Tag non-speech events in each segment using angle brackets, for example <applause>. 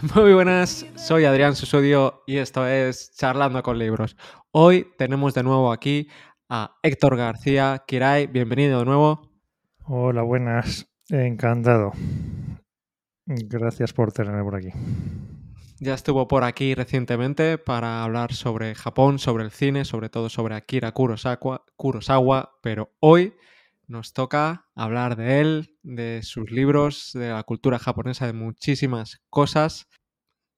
<laughs> Muy buenas, soy Adrián Susudio y esto es Charlando con Libros. Hoy tenemos de nuevo aquí a Héctor García. Kirai, bienvenido de nuevo. Hola, buenas. Encantado. Gracias por tenerme por aquí. Ya estuvo por aquí recientemente para hablar sobre Japón, sobre el cine, sobre todo sobre Akira Kurosawa, Kurosawa pero hoy nos toca hablar de él, de sus libros, de la cultura japonesa, de muchísimas cosas.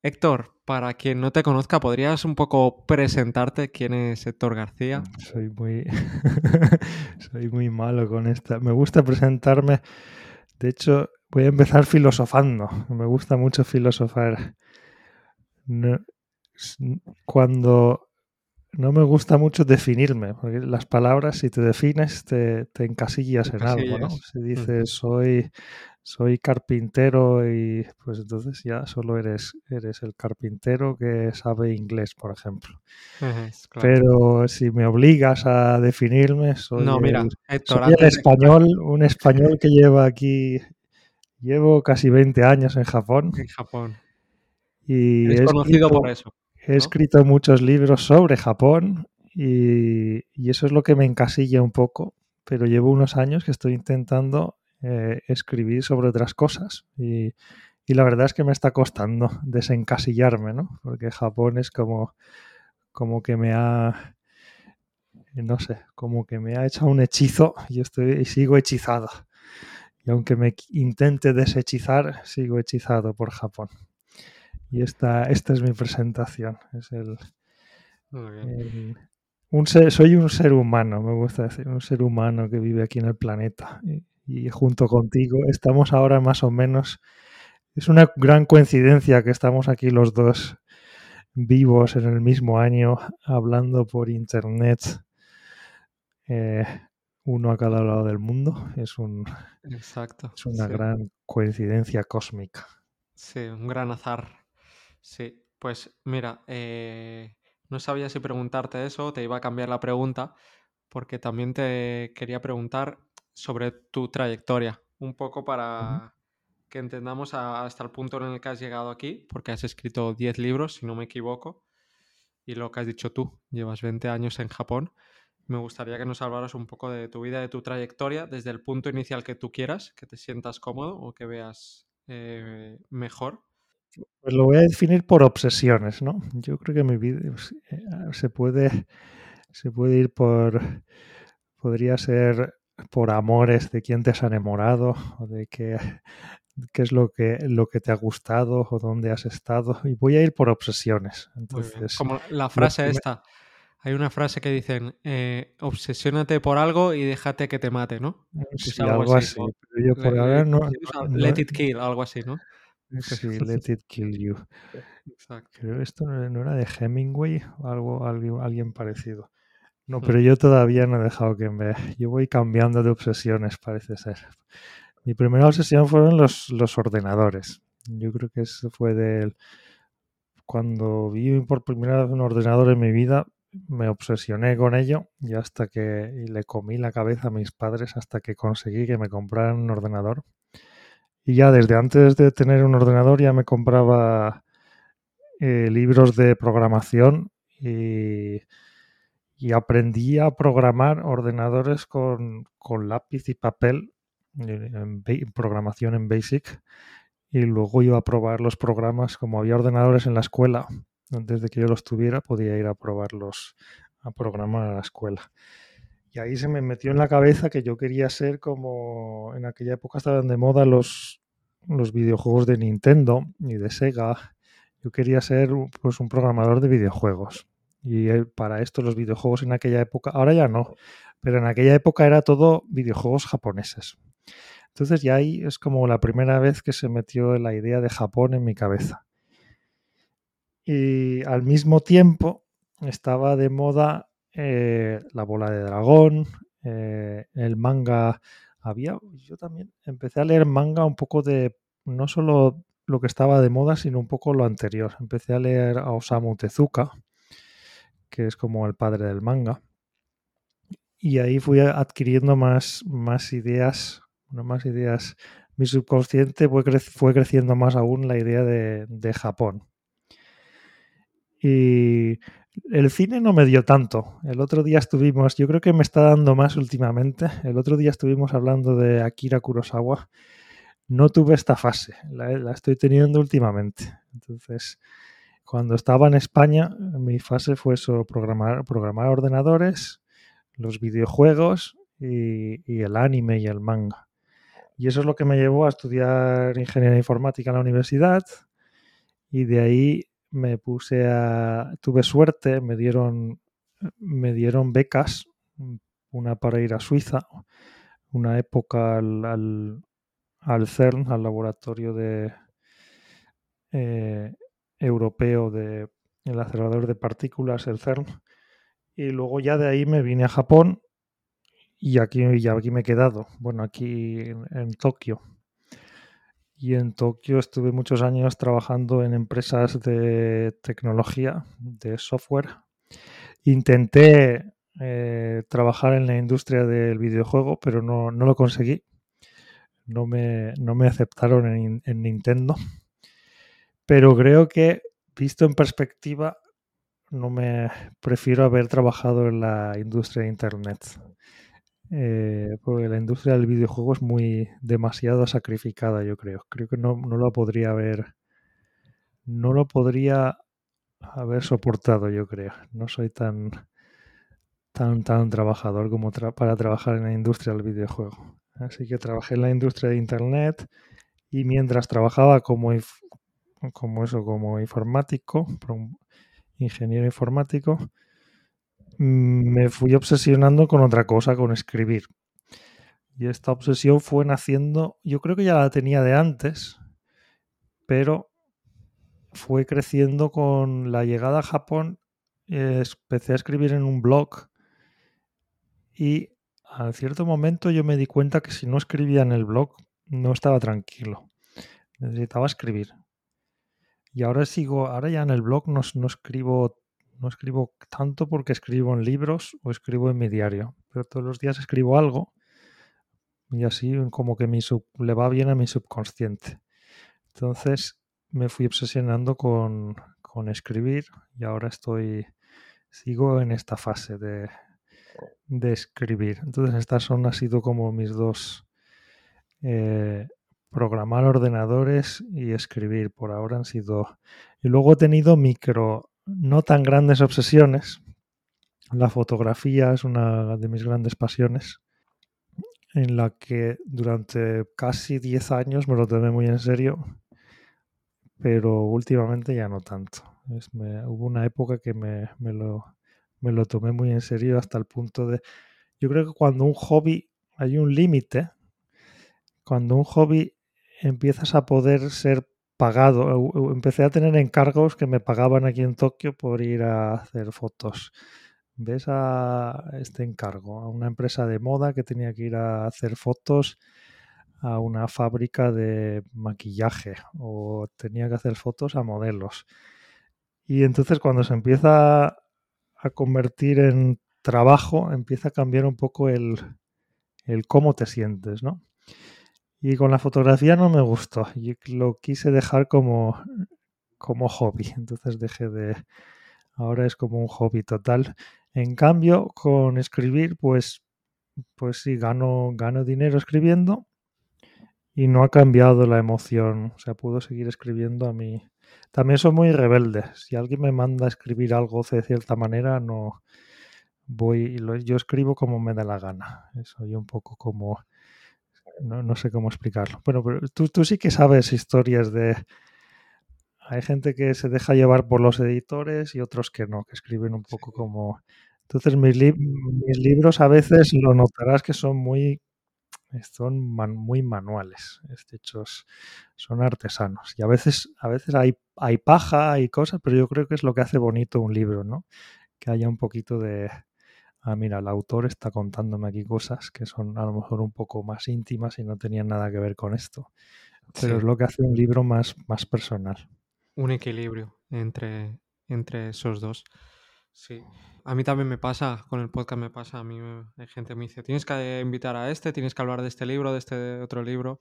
Héctor, para quien no te conozca, ¿podrías un poco presentarte quién es Héctor García? Soy muy, <laughs> soy muy malo con esta. Me gusta presentarme. De hecho, voy a empezar filosofando. Me gusta mucho filosofar. cuando no me gusta mucho definirme, porque las palabras, si te defines, te, encasillas en algo, ¿no? Si dices soy, soy carpintero y pues entonces ya solo eres, eres el carpintero que sabe inglés, por ejemplo. Pero si me obligas a definirme, soy, no, mira, el, español, un español que lleva aquí, llevo casi 20 años en Japón. En Japón. Y es conocido por eso. He escrito muchos libros sobre Japón y, eso es lo que me encasilla un poco, pero llevo unos años que estoy intentando eh, escribir sobre otras cosas y, la verdad es que me está costando <laughs> desencasillarme, ¿no? Porque Japón es como, como que me ha, no sé, como que me ha hecho un hechizo y, estoy, y sigo hechizado. Y aunque me intente deshechizar, sigo hechizado por Japón. Y esta, esta es mi presentación. Es el, un soy un ser humano, me gusta decir, un ser humano que vive aquí en el planeta. Y, junto contigo estamos ahora más o menos. Es una gran coincidencia que estamos aquí los dos vivos en el mismo año, hablando por internet, eh, uno a cada lado del mundo. Es, un, Exacto, es una gran coincidencia cósmica. Sí, un gran azar. Sí, pues mira, eh, no sabía si preguntarte eso, te iba a cambiar la pregunta, porque también te quería preguntar sobre tu trayectoria, un poco para que entendamos hasta el punto en el que has llegado aquí, porque has escrito 10 libros, si no me equivoco, y lo que has dicho tú, llevas 20 años en Japón. Me gustaría que nos hablaras un poco de tu vida, de tu trayectoria, desde el punto inicial que tú quieras, que te sientas cómodo o que veas eh, mejor pues lo voy a definir por obsesiones, ¿no? Yo creo que mi vida pues, eh, se puede, se puede ir por, podría ser por amores de quién te has enamorado o de qué, qué es lo que, lo que te ha gustado o dónde has estado. Y voy a ir por obsesiones. Entonces, Como la frase esta. Hay una frase que dicen, eh, obsesiónate por algo y déjate que te mate, ¿no? Sí, algo, así. Pero yo por ahora no, let it kill, algo así, ¿no? <laughs> Sí, <laughs> Let It Kill You. Exacto. esto no era de Hemingway o algo, alguien parecido. No, pero yo todavía no he dejado que me... Yo voy cambiando de obsesiones, parece ser. Mi primera obsesión fueron los, los ordenadores. Yo creo que eso fue del... Cuando vi por primera vez un ordenador en mi vida, me obsesioné con ello y hasta que y le comí la cabeza a mis padres hasta que conseguí que me compraran un ordenador. Y ya desde antes de tener un ordenador ya me compraba eh, libros de programación y, aprendí a programar ordenadores con, lápiz y papel, en, programación en Basic. Y luego iba a probar los programas, como había ordenadores en la escuela, antes de que yo los tuviera, podía ir a probarlos, a programar a la escuela. Y ahí se me metió en la cabeza que yo quería ser como en aquella época estaban de moda los, los videojuegos de Nintendo y de Sega. Yo quería ser pues, un programador de videojuegos. Y eh, para esto los videojuegos en aquella época, ahora ya no, pero en aquella época era todo videojuegos japoneses. Entonces ya ahí es como la primera vez que se metió la idea de Japón en mi cabeza. Y al mismo tiempo estaba de moda eh, la bola de dragón, eh, el manga. Había, yo también empecé a leer manga un poco de, no solo lo que estaba de moda, sino un poco lo anterior. Empecé a leer a Osamu Tezuka, que es como el padre del manga. Y ahí fui adquiriendo más, más ideas, más ideas mi subconsciente fue, fue creciendo más aún la idea de, de Japón. Y el cine no me dio tanto. El otro día estuvimos, yo creo que me está dando más últimamente. El otro día estuvimos hablando de Akira Kurosawa. No tuve esta fase, la, estoy teniendo últimamente. Entonces, cuando estaba en España, mi fase fue eso, programar, programar ordenadores, los videojuegos y, el anime y el manga. Y eso es lo que me llevó a estudiar ingeniería informática en la universidad. Y de ahí me puse a. Tuve suerte, me dieron, me dieron becas, una para ir a Suiza, una época al, al, CERN, al laboratorio de, eh, europeo de el acelerador de partículas, el CERN. Y luego ya de ahí me vine a Japón y aquí, ya aquí me he quedado. Bueno, aquí en Tokio. Y en Tokio estuve muchos años trabajando en empresas de tecnología, de software. Intenté eh, trabajar en la industria del videojuego, pero no, lo conseguí. No me, no me aceptaron en, Nintendo. Pero creo que, visto en perspectiva, no me prefiero haber trabajado en la industria de Internet. Eh, porque la industria del videojuego es muy demasiado sacrificada, yo creo. Creo que no, no lo podría haber. No lo podría haber soportado, yo creo. No soy tan tan tan trabajador como para trabajar en la industria del videojuego. Así que trabajé en la industria de internet y mientras trabajaba como como eso, como informático, ingeniero informático, me fui obsesionando con otra cosa, con escribir. Y esta obsesión fue naciendo, yo creo que ya la tenía de antes, pero fue creciendo con la llegada a Japón. empecé a escribir en un blog y a cierto momento yo me di cuenta que si no escribía en el blog no estaba tranquilo. Necesitaba escribir. Y ahora sigo, ahora ya en el blog no, no escribo no escribo tanto porque escribo en libros o escribo en mi diario, pero todos los días escribo algo y así como que mi le va bien a mi subconsciente. Entonces me fui obsesionando con, escribir y ahora estoy, sigo en esta fase de, de escribir. Entonces estas son, ha sido como mis dos, eh, programar ordenadores y escribir. Por ahora han sido... Y luego he tenido micro no tan grandes obsesiones. La fotografía es una de mis grandes pasiones, en la que durante casi 10 años me lo tomé muy en serio, pero últimamente ya no tanto. hubo una época que me, lo, me lo tomé muy en serio hasta el punto de... Yo creo que cuando un hobby hay un límite, cuando un hobby empiezas a poder ser pagado. Empecé a tener encargos que me pagaban aquí en Tokio por ir a hacer fotos. ¿Ves a este encargo? A una empresa de moda que tenía que ir a hacer fotos a una fábrica de maquillaje o tenía que hacer fotos a modelos. Y entonces cuando se empieza a convertir en trabajo, empieza a cambiar un poco el, el cómo te sientes, ¿no? Y con la fotografía no me gustó. Y lo quise dejar como, como hobby. Entonces dejé de. Ahora es como un hobby total. En cambio, con escribir, pues, pues sí, gano, gano dinero escribiendo y no ha cambiado la emoción. O sea, puedo seguir escribiendo a mí. También soy muy rebelde. Si alguien me manda a escribir algo de cierta manera, no voy. Yo escribo como me da la gana. Soy un poco como no, sé cómo explicarlo. Bueno, pero tú, tú sí que sabes historias de... Hay gente que se deja llevar por los editores y otros que no, que escriben un poco como... Entonces mis, mis libros a veces lo notarás que son muy son muy manuales, hechos son artesanos. Y a veces, a veces hay, hay paja, hay cosas, pero yo creo que es lo que hace bonito un libro, ¿no? Que haya un poquito de, ah, mira, el autor está contándome aquí cosas que son a lo mejor un poco más íntimas y no tenían nada que ver con esto. Pero es lo que hace un libro más, más personal. Un equilibrio entre, entre esos dos. Sí. A mí también me pasa, con el podcast me pasa, a mí hay gente que me dice, tienes que invitar a este, tienes que hablar de este libro, de este otro libro.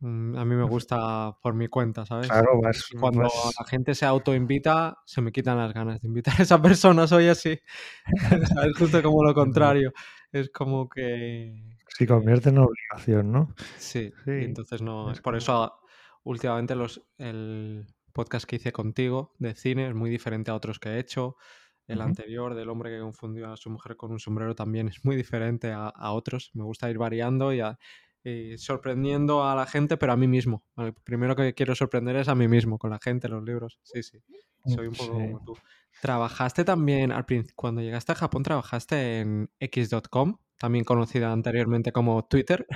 Mm, a mí me gusta por mi cuenta, ¿sabes? Claro, vas, Cuando vas- la gente se autoinvita, se me quitan las ganas de invitar a esa <laughs> persona, soy así. <laughs> ¿Sabes? Justo como lo contrario. Es como que... se convierte en obligación, ¿no? Sí, entonces no. es Por eso últimamente los, el podcast que hice contigo de cine es muy diferente a otros que he hecho. El anterior, del hombre que confundió a su mujer con un sombrero, también es muy diferente a, a otros. Me gusta ir variando y, a- y sorprendiendo a la gente, pero a mí mismo. El primero que quiero sorprender es a mí mismo, con la gente, los libros. Sí, sí. Soy un poco Sí. como tú. ¿Trabajaste también, al cuando llegaste a Japón, trabajaste en X.com, también conocida anteriormente como Twitter?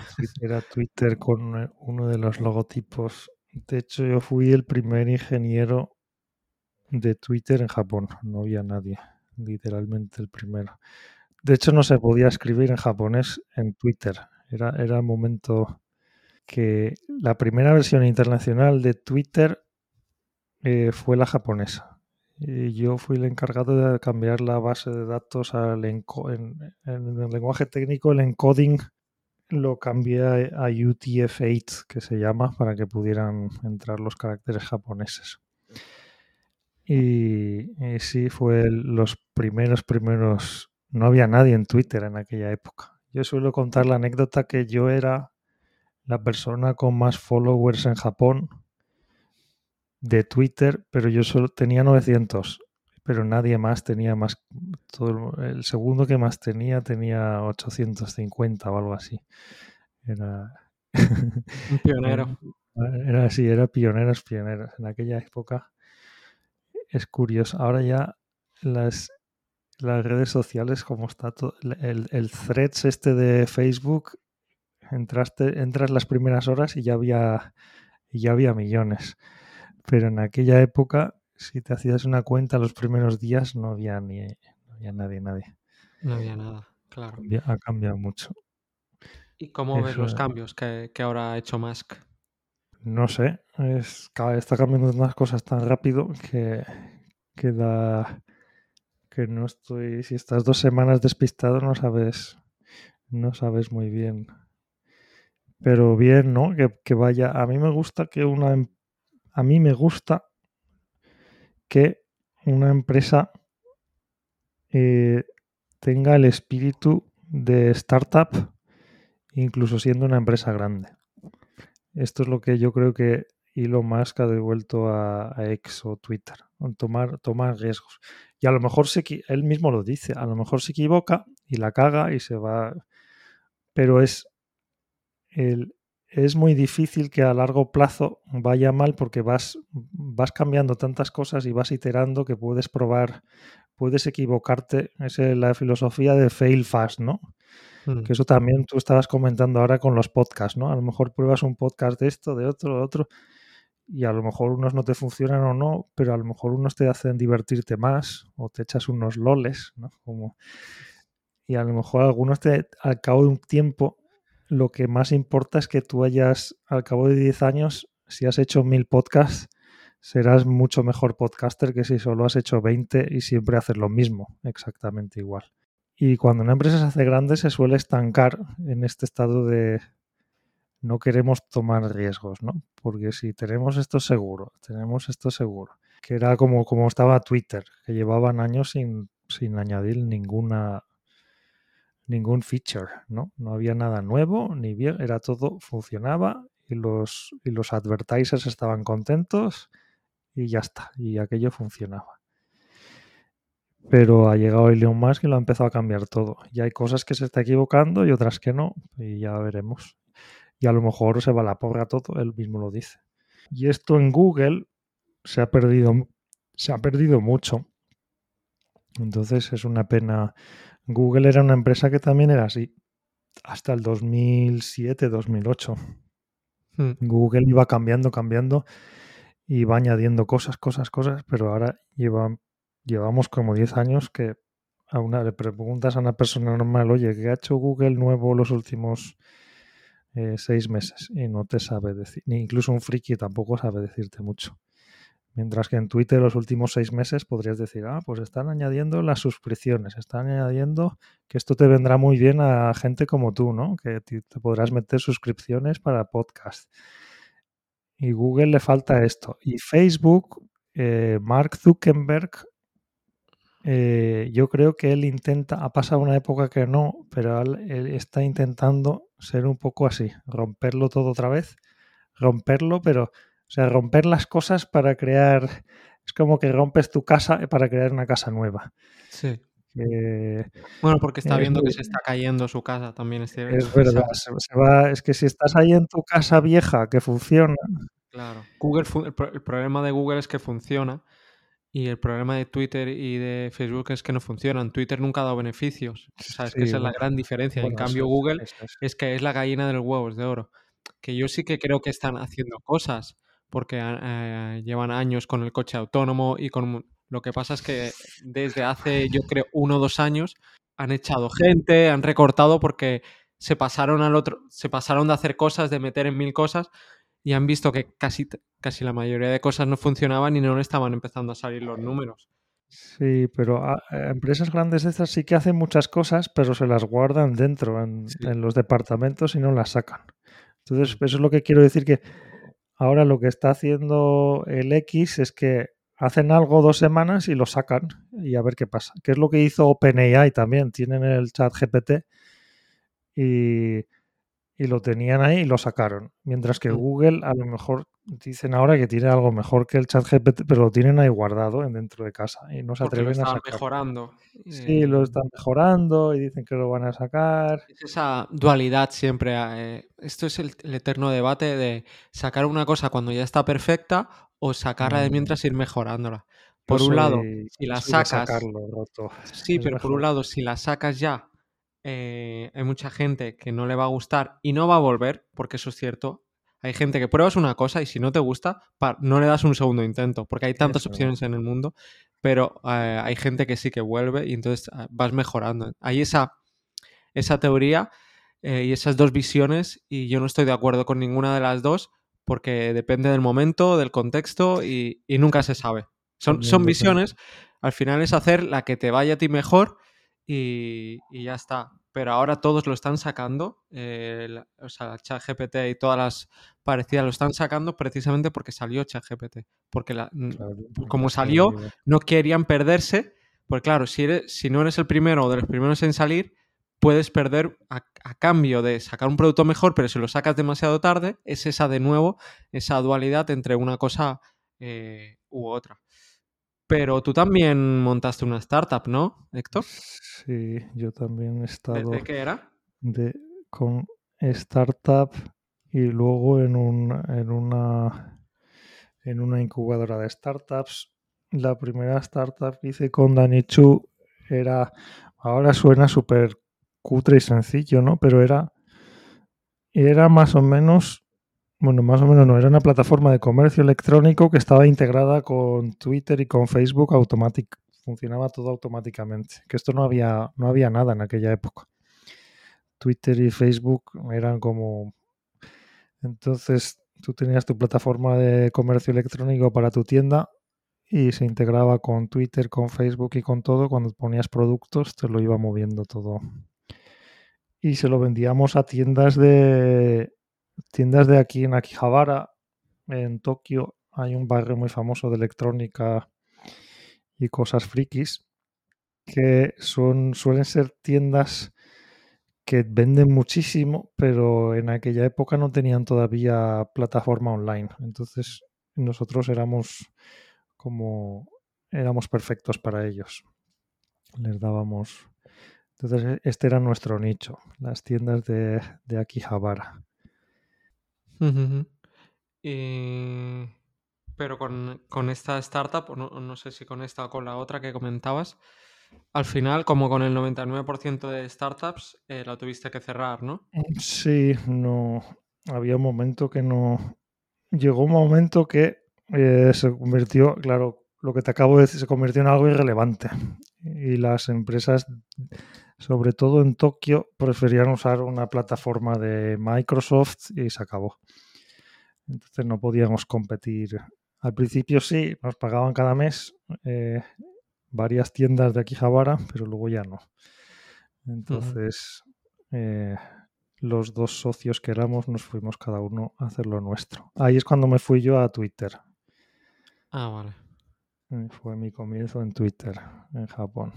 Era Twitter con eh, uno de los logotipos. De hecho, yo fui el primer ingeniero de Twitter en Japón. No había nadie, literalmente el primero. De hecho, no se podía escribir en japonés en Twitter. Era, era el momento que la primera versión internacional de Twitter eh, fue la japonesa. Y yo fui el encargado de cambiar la base de datos al en, en el lenguaje técnico, el encoding lo cambié a, a UTF-8, que se llama, para que pudieran entrar los caracteres japoneses. Y, sí, fue los primeros, primeros... No había nadie en Twitter en aquella época. Yo suelo contar la anécdota que yo era la persona con más followers en Japón de Twitter, pero yo solo tenía 900, pero nadie más tenía más. Todo, el- el segundo que más tenía tenía 850 o algo así. Era. <laughs> Un pionero. <laughs> Era así, era pioneros, pioneros. En aquella época es curioso. Ahora ya las, las redes sociales, como está todo, el, el threads este de Facebook, entraste, entras las primeras horas y ya había, y ya había millones. Pero en aquella época, si te hacías una cuenta los primeros días, no había ni no había nadie, nadie. No había nada, claro. Ha cambiado mucho. ¿Y cómo ves los cambios que, que ahora ha hecho Musk? No sé, es, está cambiando unas cosas tan rápido que, que da que no estoy. Si estás dos semanas despistado, no sabes, no sabes muy bien. Pero bien, ¿no? Que, que vaya. A mí me gusta que una em- a mí me gusta que una empresa eh, tenga el espíritu de startup, incluso siendo una empresa grande. Esto es lo que yo creo que Elon Musk ha devuelto a, a o Twitter. Tomar, tomar riesgos. Y a lo mejor se, él mismo lo dice, a lo mejor se equivoca y la caga y se va. Pero es, el, es muy difícil que a largo plazo vaya mal porque vas, vas cambiando tantas cosas y vas iterando que puedes probar, puedes equivocarte. Es la filosofía de fail fast, ¿no? Mm, Que eso también tú estabas comentando ahora con los podcasts, ¿no? A lo mejor pruebas un podcast de esto, de otro, de otro, y a lo mejor unos no te funcionan o no, pero a lo mejor unos te hacen divertirte más o te echas unos loles, ¿no? Como... Y a lo mejor algunos te, al cabo de un tiempo, lo que más importa es que tú hayas, al cabo de 10 años, si has hecho mil podcasts, serás mucho mejor podcaster que si solo has hecho 20 y siempre haces lo mismo, exactamente igual. Y cuando una empresa se hace grande se suele estancar en este estado de no queremos tomar riesgos, ¿no? Porque si tenemos esto seguro, tenemos esto seguro, que era como, como estaba Twitter, que llevaban años sin, sin añadir ninguna ningún feature, ¿no? No había nada nuevo, ni bien, era todo, funcionaba y los, y los advertisers estaban contentos y ya está, y aquello funcionaba. Pero ha llegado Elon Musk y lo ha empezado a cambiar todo. Y hay cosas que se está equivocando y otras que no, y ya veremos. Y a lo mejor se va a la porra todo, él mismo lo dice. Y esto en Google se ha perdido, se ha perdido mucho. Entonces es una pena. Google era una empresa que también era así. Hasta el 2007, 2008. mm, Google iba cambiando, cambiando y va añadiendo cosas, cosas, cosas, pero ahora lleva, llevamos como 10 años que a una, le preguntas a una persona normal, oye, ¿qué ha hecho Google nuevo los últimos eh, seis meses? Y no te sabe decir, ni incluso un friki tampoco sabe decirte mucho. Mientras que en Twitter los últimos seis meses podrías decir, ah, pues están añadiendo las suscripciones, están añadiendo que esto te vendrá muy bien a gente como tú, ¿no? Que te, podrás meter suscripciones para podcast. Y Google le falta esto. Y Facebook, eh, Mark Zuckerberg, eh, yo creo que él intenta, ha pasado una época que no, pero él, está intentando ser un poco así, romperlo todo otra vez, romperlo, pero, o sea, romper las cosas para crear, es como que rompes tu casa para crear una casa nueva. Sí. bueno, porque está viendo que se está cayendo su casa también. Es, es verdad, es que si estás ahí en tu casa vieja que funciona. Claro, Google, el problema de Google es que funciona y el problema de Twitter y de Facebook es que no funcionan. Twitter nunca ha dado beneficios. O sea, es que esa es la gran diferencia. en cambio, Google es, que es la gallina de los huevos de oro. Que yo sí que creo que están haciendo cosas porque eh, llevan años con el coche autónomo y con... Lo que pasa es que desde hace, yo creo, uno o dos años han echado gente, han recortado porque se pasaron al otro, se pasaron de hacer cosas, de meter en mil cosas y han visto que casi, casi la mayoría de cosas no funcionaban y no estaban empezando a salir los números. Sí, pero ah, empresas grandes de estas sí que hacen muchas cosas, pero se las guardan dentro, en, los departamentos y no las sacan. Entonces, eso es lo que quiero decir que ahora lo que está haciendo el X es que hacen algo dos semanas y lo sacan y a ver qué pasa. Que es lo que hizo OpenAI también. Tienen el chat GPT y y lo tenían ahí y lo sacaron. Mientras que mm. Google a lo mejor dicen ahora que tiene algo mejor que el chat GPT, pero lo tienen ahí guardado dentro de casa y no se atreven a sacar. mejorando. Sí, lo están mejorando y dicen que lo van a sacar. Es esa dualidad siempre. Eh, esto es el, eterno debate de sacar una cosa cuando ya está perfecta o sacarla de mm. mientras ir mejorándola. Por un lado, si la sacas. Sí, pero por un lado, si la sacas ya eh, hay mucha gente que no le va a gustar y no va a volver, porque eso es cierto. Hay gente que pruebas una cosa y si no te gusta, no le das un segundo intento, porque hay tantas opciones en el mundo, pero eh, hay gente que sí que vuelve y entonces ah, vas mejorando. Hay esa, esa teoría eh, y esas dos visiones y yo no estoy de acuerdo con ninguna de las dos porque depende del momento, del contexto y, nunca se sabe. Son, son visiones, al final es hacer la que te vaya a ti mejor y, ya está. Pero ahora todos lo están sacando, eh, o sea, ChatGPT y todas las parecidas lo están sacando precisamente porque salió ChatGPT. Porque la, como salió, no querían perderse, porque claro, si, eres, si no eres el primero o de los primeros en salir, puedes perder a, cambio de sacar un producto mejor, pero si lo sacas demasiado tarde, es esa de nuevo, esa dualidad entre una cosa eh, u otra. Pero tú también montaste una startup, ¿no, Héctor? Sí, yo también he estado. ¿De, qué era? De, con startup y luego en, un, en, una, en una incubadora de startups. La primera startup que hice con Dani Chu era. Ahora suena súper cutre y sencillo, ¿no? Pero era. Era más o menos bueno, más o menos no, era una plataforma de comercio electrónico que estaba integrada con Twitter y con Facebook automático. Funcionaba todo automáticamente. Que esto no había, no había nada en aquella época. Twitter y Facebook eran como. Entonces tú tenías tu plataforma de comercio electrónico para tu tienda y se integraba con Twitter, con Facebook y con todo. Cuando ponías productos te lo iba moviendo todo. Y se lo vendíamos a tiendas de tiendas de aquí en Akihabara, en Tokio, hay un barrio muy famoso de electrónica y cosas frikis que son, suelen ser tiendas que venden muchísimo, pero en aquella época no tenían todavía plataforma online. Entonces nosotros éramos como éramos perfectos para ellos. Les dábamos. Entonces este era nuestro nicho, las tiendas de, de Akihabara. Eh, pero con, esta startup, no, no sé si con esta o con la otra que comentabas, al final, como con el 99% de startups, eh, la tuviste que cerrar, ¿no? Mm, sí, no. Había un momento que no. Llegó un momento que eh, se convirtió, claro, lo que te acabo de decir, se convirtió en algo irrelevante. Y las empresas, sobre todo en Tokio, preferían usar una plataforma de Microsoft y se acabó. Entonces no podíamos competir. Al principio sí, nos pagaban cada mes eh, varias tiendas de Akihabara, pero luego ya no. Entonces, eh, los dos socios que éramos nos fuimos cada uno a hacer lo nuestro. Ahí es cuando me fui yo a Twitter. Ah, vale. Fue mi comienzo en Twitter, en Japón.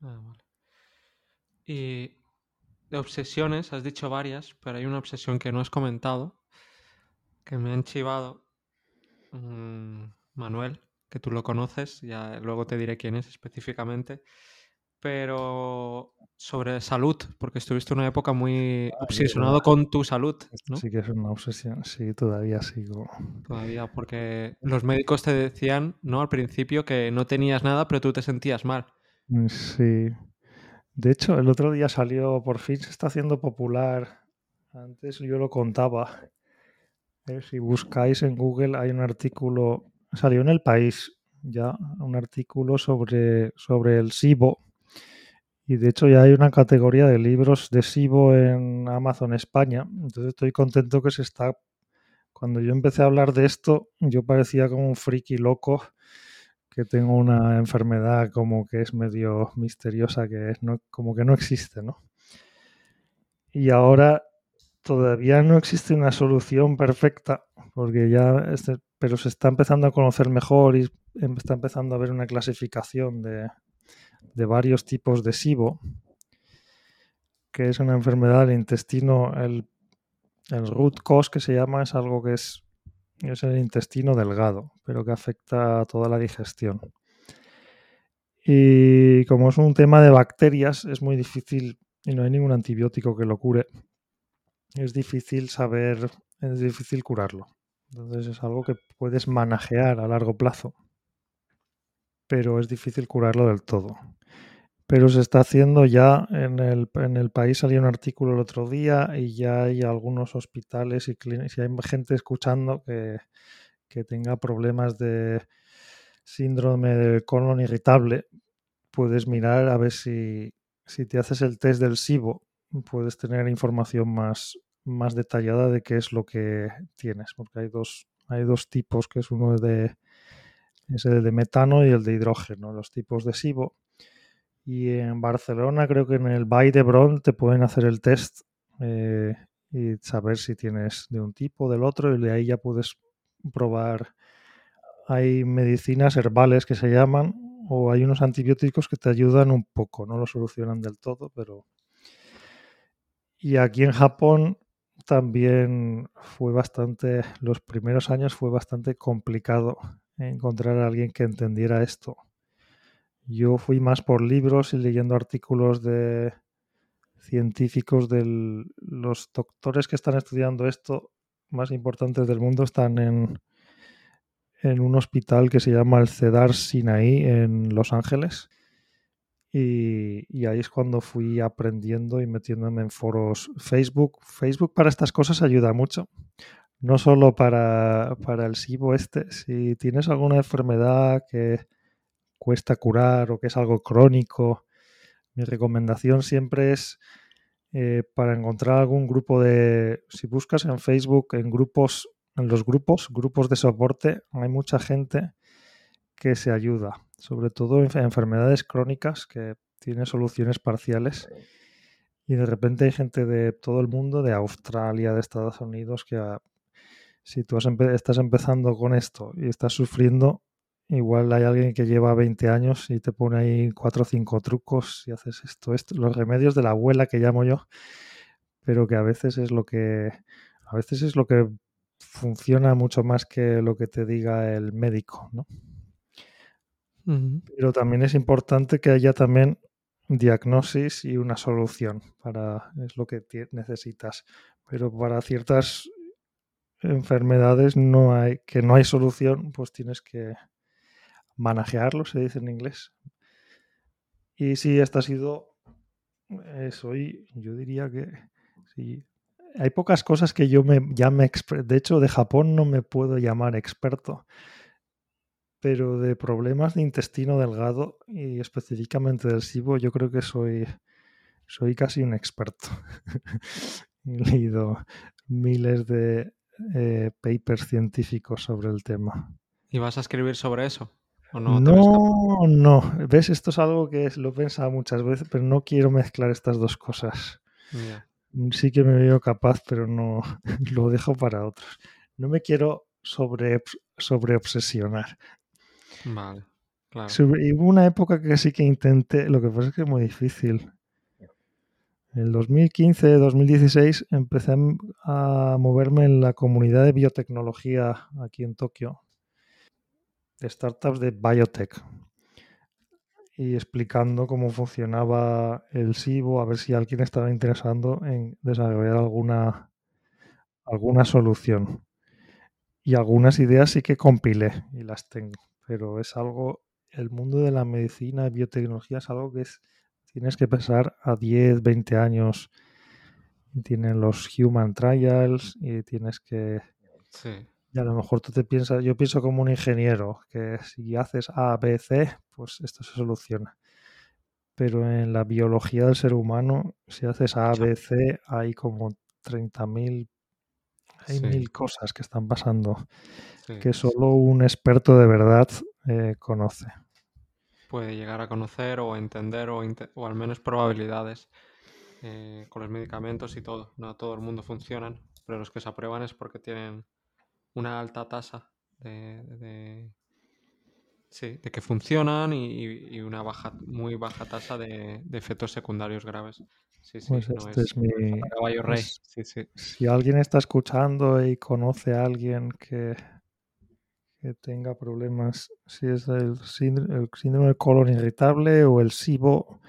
Ah, vale. Y de obsesiones, has dicho varias, pero hay una obsesión que no has comentado, que me han chivado. Mm, Manuel, que tú lo conoces, ya luego te diré quién es específicamente, pero sobre salud, porque estuviste una época muy Ah, obsesionado con tu salud, ¿no? Sí que es una obsesión, sí, todavía sigo. Todavía, porque los médicos te decían, ¿no? Al principio que no tenías nada, pero tú te sentías mal. Mm, Sí. De hecho, el otro día salió, por fin se está haciendo popular. Antes yo lo contaba. Si buscáis en Google hay un artículo, salió en El País ya, un artículo sobre, sobre el SIBO. Y de hecho ya hay una categoría de libros de SIBO en Amazon España. Entonces estoy contento que se está... Cuando yo empecé a hablar de esto, yo parecía como un friki loco que tengo una enfermedad como que es medio misteriosa, que es no, como que no existe, ¿no? Y ahora todavía no existe una solución perfecta, porque ya, este, pero se está empezando a conocer mejor y está empezando a haber una clasificación de, de varios tipos de SIBO, que es una enfermedad del intestino, el, el root cause que se llama es algo que es, es el intestino delgado, pero que afecta a toda la digestión. Y como es un tema de bacterias, es muy difícil y no hay ningún antibiótico que lo cure. Es difícil saber, es difícil curarlo. Entonces es algo que puedes manejar a largo plazo, pero es difícil curarlo del todo. Pero se está haciendo ya en el, en el país, salió un artículo el otro día y ya hay algunos hospitales y clínicas, y hay gente escuchando que, que tenga problemas de síndrome del colon irritable, puedes mirar a ver si, si te haces el test del SIBO, puedes tener información más, más detallada de qué es lo que tienes, porque hay dos, hay dos tipos, que es uno de, es el de metano y el de hidrógeno, los tipos de SIBO. Y en Barcelona creo que en el Vall d'Hebron te pueden hacer el test eh, y saber si tienes de un tipo o del otro y de ahí ya puedes probar. Hay medicinas herbales que se llaman o hay unos antibióticos que te ayudan un poco, no lo solucionan del todo, pero... Y aquí en Japón también fue bastante, los primeros años fue bastante complicado encontrar a alguien que entendiera esto. Yo fui más por libros y leyendo artículos de científicos de los doctores que están estudiando esto más importantes del mundo están en, en un hospital que se llama el Cedar Sinaí en Los Ángeles. Y, ahí es cuando fui aprendiendo y metiéndome en foros Facebook. Facebook para estas cosas ayuda mucho. No solo para, para el SIBO este. Si tienes alguna enfermedad que cuesta curar o que es algo crónico, mi recomendación siempre es eh, para encontrar algún grupo de... Si buscas en Facebook, en grupos, en los grupos, grupos de soporte, hay mucha gente que se ayuda, sobre todo en enfermedades crónicas que tienen soluciones parciales. Y de repente hay gente de todo el mundo, de Australia, de Estados Unidos, que a, si tú empe estás empezando con esto y estás sufriendo, igual hay alguien que lleva 20 años y te pone ahí cuatro o cinco trucos y haces esto, esto, los remedios de la abuela que llamo yo, pero que a veces es lo que a veces es lo que funciona mucho más que lo que te diga el médico, ¿no? Uh -huh. Pero también es importante que haya también diagnosis y una solución para es lo que necesitas. Pero para ciertas enfermedades no hay que no hay solución, pues tienes que manejarlo, se dice en inglés. Y sí, esta ha sido soy, yo diría que sí. Hay pocas cosas que yo me llame De hecho, de Japón no me puedo llamar experto. Pero de problemas de intestino delgado y específicamente del SIBO, yo creo que soy, soy casi un experto. <laughs> He leído miles de eh, papers científicos sobre el tema. ¿Y vas a escribir sobre eso? ¿O no, no, no, ves, esto es algo que lo he pensado muchas veces, pero no quiero mezclar estas dos cosas. Yeah. sí que me veo capaz, pero no <laughs> lo dejo para otros. No me quiero sobre, sobre obsesionar. Vale, claro. y hubo una época que sí que intenté, lo que pasa es que es muy difícil. En el 2015, 2016 empecé a moverme en la comunidad de biotecnología aquí en Tokio, startups de biotech, y explicando cómo funcionaba el SIBO, a ver si alguien estaba interesado en desarrollar alguna, alguna solución. Y algunas ideas sí que compilé y las tengo, pero es algo, el mundo de la medicina y biotecnología es algo que es, tienes que pensar a 10, 20 años tienen los human trials y tienes que... Y a lo mejor tú te piensas, yo pienso como un ingeniero, que si haces A, B, C, pues esto se soluciona. Pero en la biología del ser humano, si haces A, B, C, hay como 30.000, hay mil cosas que están pasando que solo un experto de verdad eh, conoce. Puede llegar a conocer o entender o, o al menos probabilidades. Eh, con los medicamentos y todo. No todo el mundo funcionan, pero los que se aprueban es porque tienen una alta tasa de, sí, de que funcionan y, una baja, muy baja tasa de, efectos secundarios graves. Sí, sí, pues este es, mi caballo rey. Si alguien está escuchando y conoce a alguien que, que tenga problemas, si es el síndrome, el síndrome del colon irritable o el SIBO,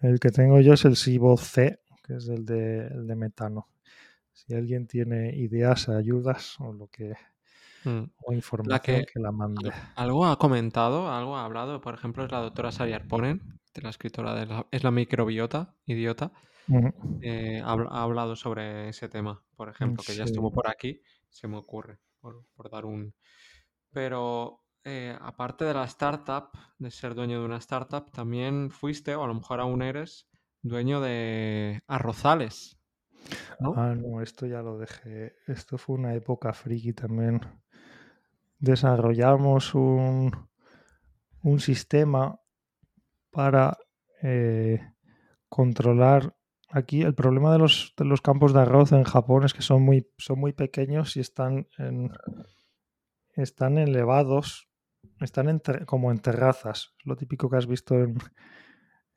el que tengo yo es el SIBO-C, que es el de, el de metano. Si alguien tiene ideas, ayudas o lo que mm. o información que, la mande. Algo ha comentado, algo ha hablado, por ejemplo, es la doctora Sayar Ponen, de la escritora de la, es la microbiota, idiota. Eh, ha, hablado sobre ese tema, por ejemplo, que ya estuvo por aquí, se me ocurre, por, por dar un... Pero eh, aparte de la startup, de ser dueño de una startup, también fuiste, o a lo mejor aún eres, dueño de arrozales. Ah, no, esto ya lo dejé. Esto fue una época friki también. Desarrollamos un, un sistema para eh, controlar. Aquí el problema de los, de los, campos de arroz en Japón es que son muy, son muy pequeños y están, en, están elevados están como en terrazas. Lo típico que has visto en,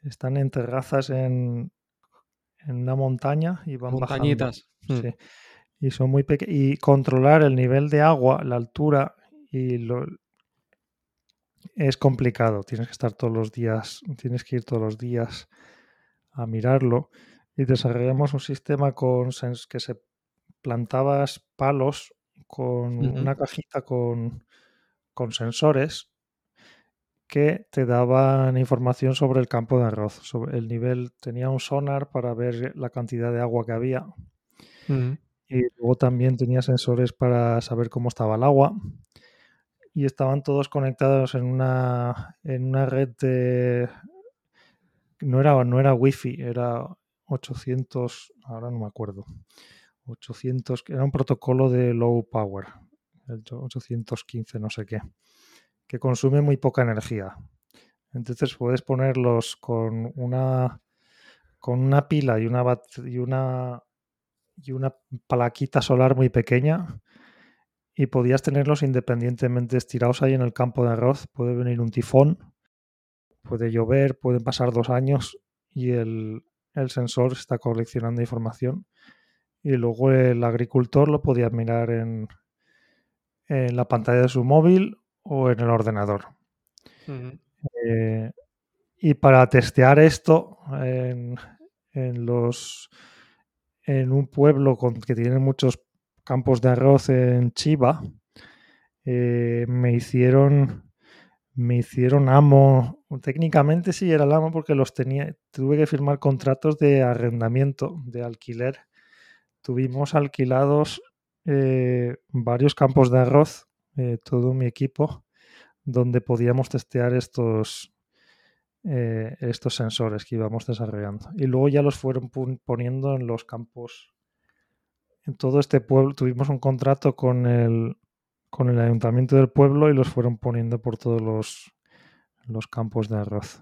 están en terrazas en, en una montaña y van Montañitas. Bajando. Hmm. Y son muy pequeños. Y controlar el nivel de agua, la altura y lo es complicado. Tienes que estar todos los días, tienes que ir todos los días a mirarlo. Y desarrollamos un sistema con que se plantabas palos con una cajita con, con sensores que te daban información sobre el campo de arroz, sobre el nivel, tenía un sonar para ver la cantidad de agua que había. Y luego también tenía sensores para saber cómo estaba el agua. Y estaban todos conectados en una, en una red de... No era, no era wifi, era 800, ahora no me acuerdo. 800, era un protocolo de low power, el 815 no sé qué que consume muy poca energía. Entonces puedes ponerlos con una con una pila y una y una y una plaquita solar muy pequeña y podías tenerlos independientemente estirados ahí en el campo de arroz. Puede venir un tifón, puede llover, pueden pasar dos años y el, el sensor está coleccionando información. Y luego el agricultor lo podía mirar en, en la pantalla de su móvil o en el ordenador. Eh, y para testear esto en, los en un pueblo con, que tiene muchos campos de arroz en Chiva, eh, me hicieron me hicieron amo. Técnicamente sí era el amo porque los tenía. Tuve que firmar contratos de arrendamiento, de alquiler. Tuvimos alquilados eh, varios campos de arroz eh, todo mi equipo donde podíamos testear estos, eh, estos sensores que íbamos desarrollando. Y luego ya los fueron poniendo en los campos. En todo este pueblo tuvimos un contrato con el, con el ayuntamiento del pueblo y los fueron poniendo por todos los, los campos de arroz.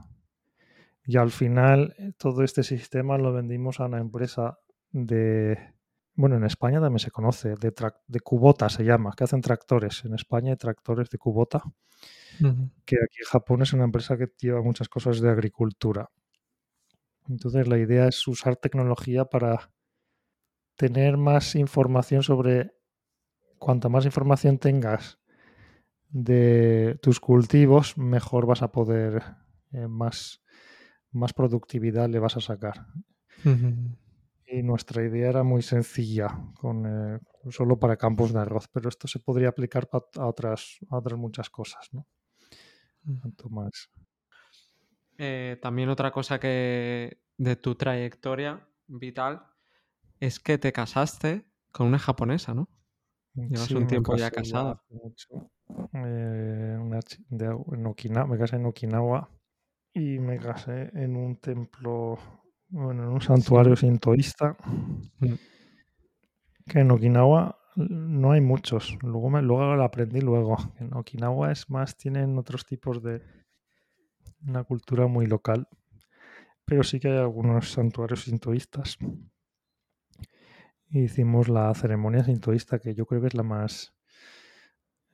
Y al final eh, todo este sistema lo vendimos a una empresa de... Bueno, en España también se conoce, de, de cubota se llama, que hacen tractores. En España hay tractores de cubota, que aquí en Japón es una empresa que lleva muchas cosas de agricultura. Entonces la idea es usar tecnología para tener más información sobre, cuanta más información tengas de tus cultivos, mejor vas a poder, eh, más, más productividad le vas a sacar. Y nuestra idea era muy sencilla, con, eh, solo para campos de arroz, pero esto se podría aplicar a otras, a otras muchas cosas, ¿no? más. Eh, también otra cosa que de tu trayectoria vital es que te casaste con una japonesa, ¿no? Llevas un tiempo ya casada. Eh, en Okinawa, me casé en Okinawa y me casé en un templo, bueno, en un santuario sintoísta. Mm. Que en Okinawa no hay muchos. Luego, me, luego lo aprendí luego. En Okinawa es más, tienen otros tipos de. Una cultura muy local. Pero sí que hay algunos santuarios sintoístas. Hicimos la ceremonia sintoísta, que yo creo que es la más.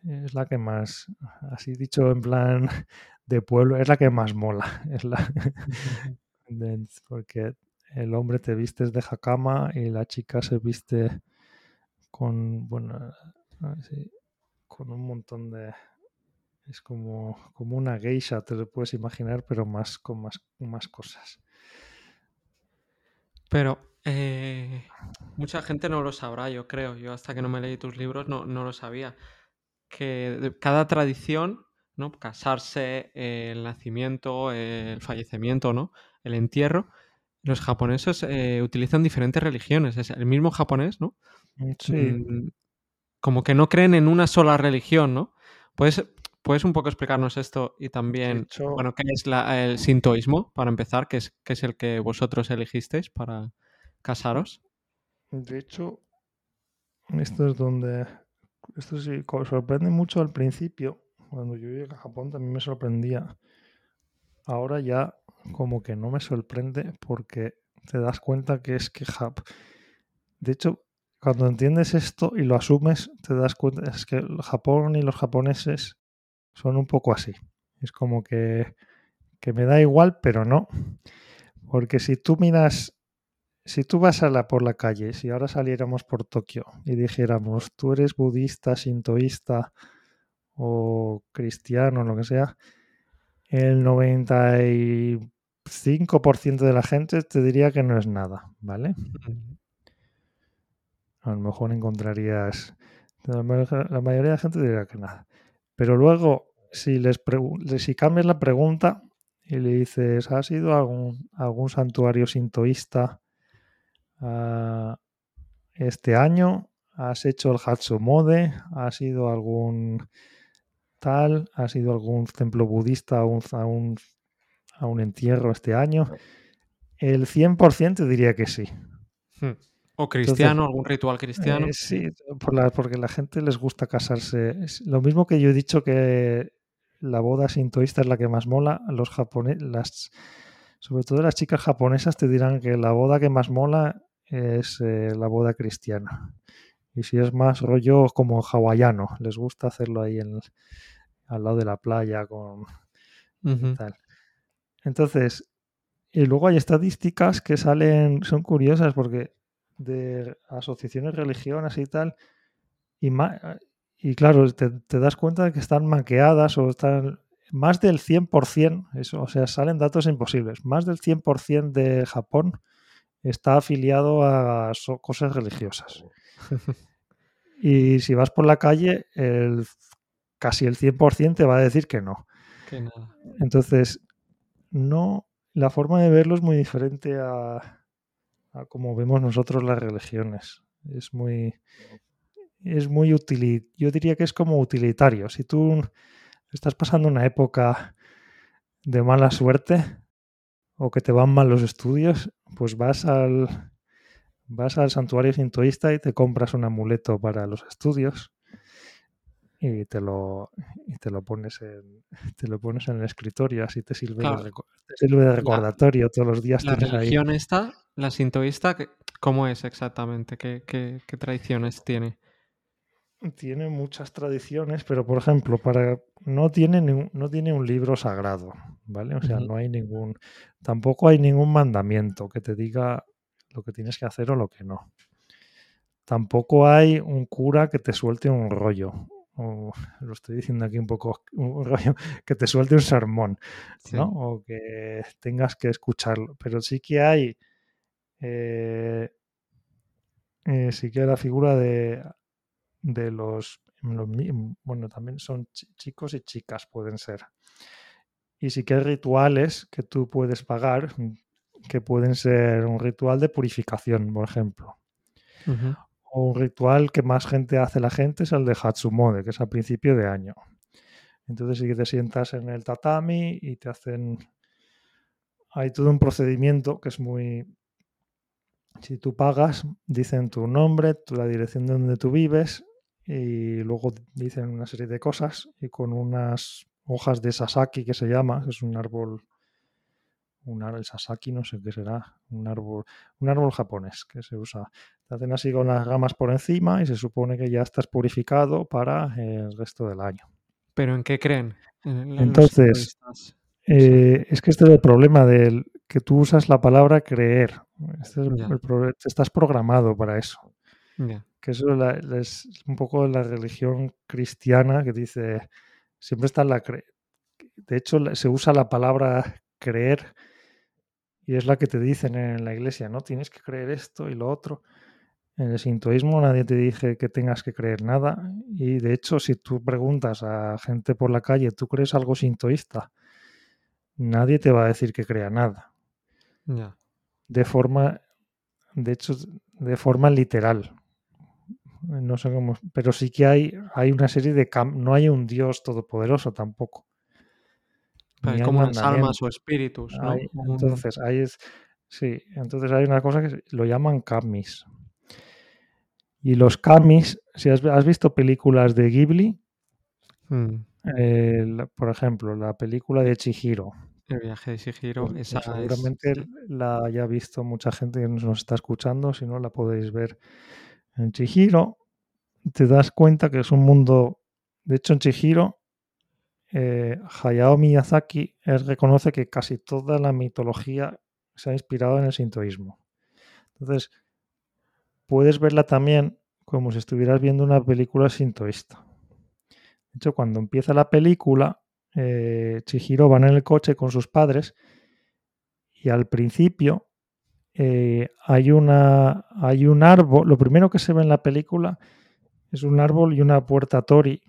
Es la que más. Así dicho en plan de pueblo, es la que más mola. Es la. Porque el hombre te vistes de hakama y la chica se viste con, bueno, con un montón de... Es como, como una geisha, te lo puedes imaginar, pero más con más, más cosas. Pero eh, mucha gente no lo sabrá, yo creo. Yo hasta que no me leí tus libros no, no lo sabía. Que cada tradición, ¿no? Casarse, el nacimiento, el fallecimiento, ¿no? El entierro. Los japoneses eh, utilizan diferentes religiones. Es el mismo japonés, ¿no? Mm, sí. Mm, como que no creen en una sola religión, ¿no? ¿Puedes, ¿Puedes un poco explicarnos esto y también, bueno, qué es el sintoísmo, para empezar, que es, es el que vosotros elegisteis para casaros? De hecho, esto es donde, esto sí, sorprende mucho al principio, cuando yo llegué a Japón también me sorprendía. Ahora ya como que no me sorprende porque te das cuenta que es que Jap... De hecho, cuando entiendes esto y lo asumes, te das cuenta, es que Japón y los japoneses son un poco así. Es como que, que me da igual, pero no. Porque si tú miras, si tú vas a la, por la calle, si ahora saliéramos por Tokio y dijéramos, tú eres budista, sintoísta o cristiano, lo que sea, el 95% de la gente te diría que no es nada, ¿vale? A lo mejor encontrarías. La mayoría de la gente diría que nada. Pero luego, si les si cambias la pregunta y le dices, ¿has ido a algún, algún santuario sintoísta ah, este año? ¿Has hecho el Hatsumode? ¿Has ido a algún tal? ¿Has ido a algún templo budista a un, a un, a un entierro este año? El 100% te diría que sí. Hmm. O cristiano, algún ritual cristiano. Eh, sí, por la, porque a la gente les gusta casarse. lo mismo que yo he dicho que la boda sintoísta es la que más mola, los japoneses, las, sobre todo las chicas japonesas te dirán que la boda que más mola es eh, la boda cristiana. Y si es más rollo como hawaiano, les gusta hacerlo ahí en, al lado de la playa con tal. Entonces, y luego hay estadísticas que salen, son curiosas porque de asociaciones religiosas y tal, y, y claro, te, das cuenta de que están maqueadas o están más del 100%, eso, o sea, salen datos imposibles, más del 100% de Japón está afiliado a cosas religiosas. <laughs> y si vas por la calle, el, casi el 100% te va a decir que no. Entonces, no, la forma de verlo es muy diferente a, como vemos nosotros las religiones. Es muy, es muy útil. Yo diría que es como utilitario. Si tú estás pasando una época de mala suerte o que te van mal los estudios, pues vas al, vas al santuario sintoísta y te compras un amuleto para los estudios y te lo, y te lo pones en <laughs> te lo pones en el escritorio, así te sirve, de, recordatorio todos los días. La religión esta, la sintoísta, ¿Cómo es exactamente? ¿Qué, qué, qué tradiciones tiene? Tiene muchas tradiciones, pero por ejemplo, para no tiene no tiene un libro sagrado, ¿vale? O sea, no hay ningún tampoco hay ningún mandamiento que te diga lo que tienes que hacer o lo que no. Tampoco hay un cura que te suelte un rollo. O <laughs> lo estoy diciendo aquí un poco, un <laughs> rollo que te suelte un sermón, ¿no? Sí. O que tengas que escucharlo. Pero sí que hay. eh, eh, sí que hay la figura de, de los, los Bueno, también son chi- chicos y chicas, pueden ser. Y sí que hay rituales que tú puedes pagar, que pueden ser un ritual de purificación, por ejemplo. O un ritual que más gente hace la gente es el de Hatsumode, que es a principio de año. Entonces sí que te sientas en el tatami y te hacen... Hay todo un procedimiento que es muy... Si tú pagas, dicen tu nombre, tu- la dirección de donde tú vives y luego dicen una serie de cosas y con unas hojas de sasaki que se llama, es un árbol, un árbol sasaki, no sé qué será, un árbol, un árbol japonés que se usa. Te hacen así con las ramas por encima y se supone que ya estás purificado para el resto del año. ¿Pero en qué creen? En Entonces, eh, es que este es el problema del que tú usas la palabra creer. Este es el- el estás programado para eso. Que eso la- es un poco la religión cristiana que dice, siempre está la cre De hecho, se usa la palabra creer y es la que te dicen en la iglesia, ¿no? Tienes que creer esto y lo otro. En el sintoísmo nadie te dice que tengas que creer nada y de hecho si tú preguntas a gente por la calle, ¿tú crees algo sintoísta? Nadie te va a decir que crea nada. De forma, de hecho, de forma literal. No sé cómo, pero sí que hay, hay una serie de no hay un Dios todopoderoso tampoco. Pero como unas almas o espíritus, ¿no? Entonces, ahí es, sí, entonces hay una cosa que lo llaman kamis. Y los kamis, si has, has visto películas de Ghibli, Mm, eh, la- por ejemplo, la película de Chihiro, El viaje de pues, Chihiro, esa pues es. seguramente la haya visto mucha gente que nos está escuchando, si no la podéis ver en Chihiro, te das cuenta que es un mundo, de hecho en Chihiro, eh, Hayao Miyazaki reconoce que casi toda la mitología se ha inspirado en el sintoísmo. Entonces, puedes verla también como si estuvieras viendo una película sintoísta. De hecho, cuando empieza la película, eh, Chihiro va en el coche con sus padres y al principio eh, hay, una, hay un árbol, lo primero que se ve en la película es un árbol y una puerta Tori.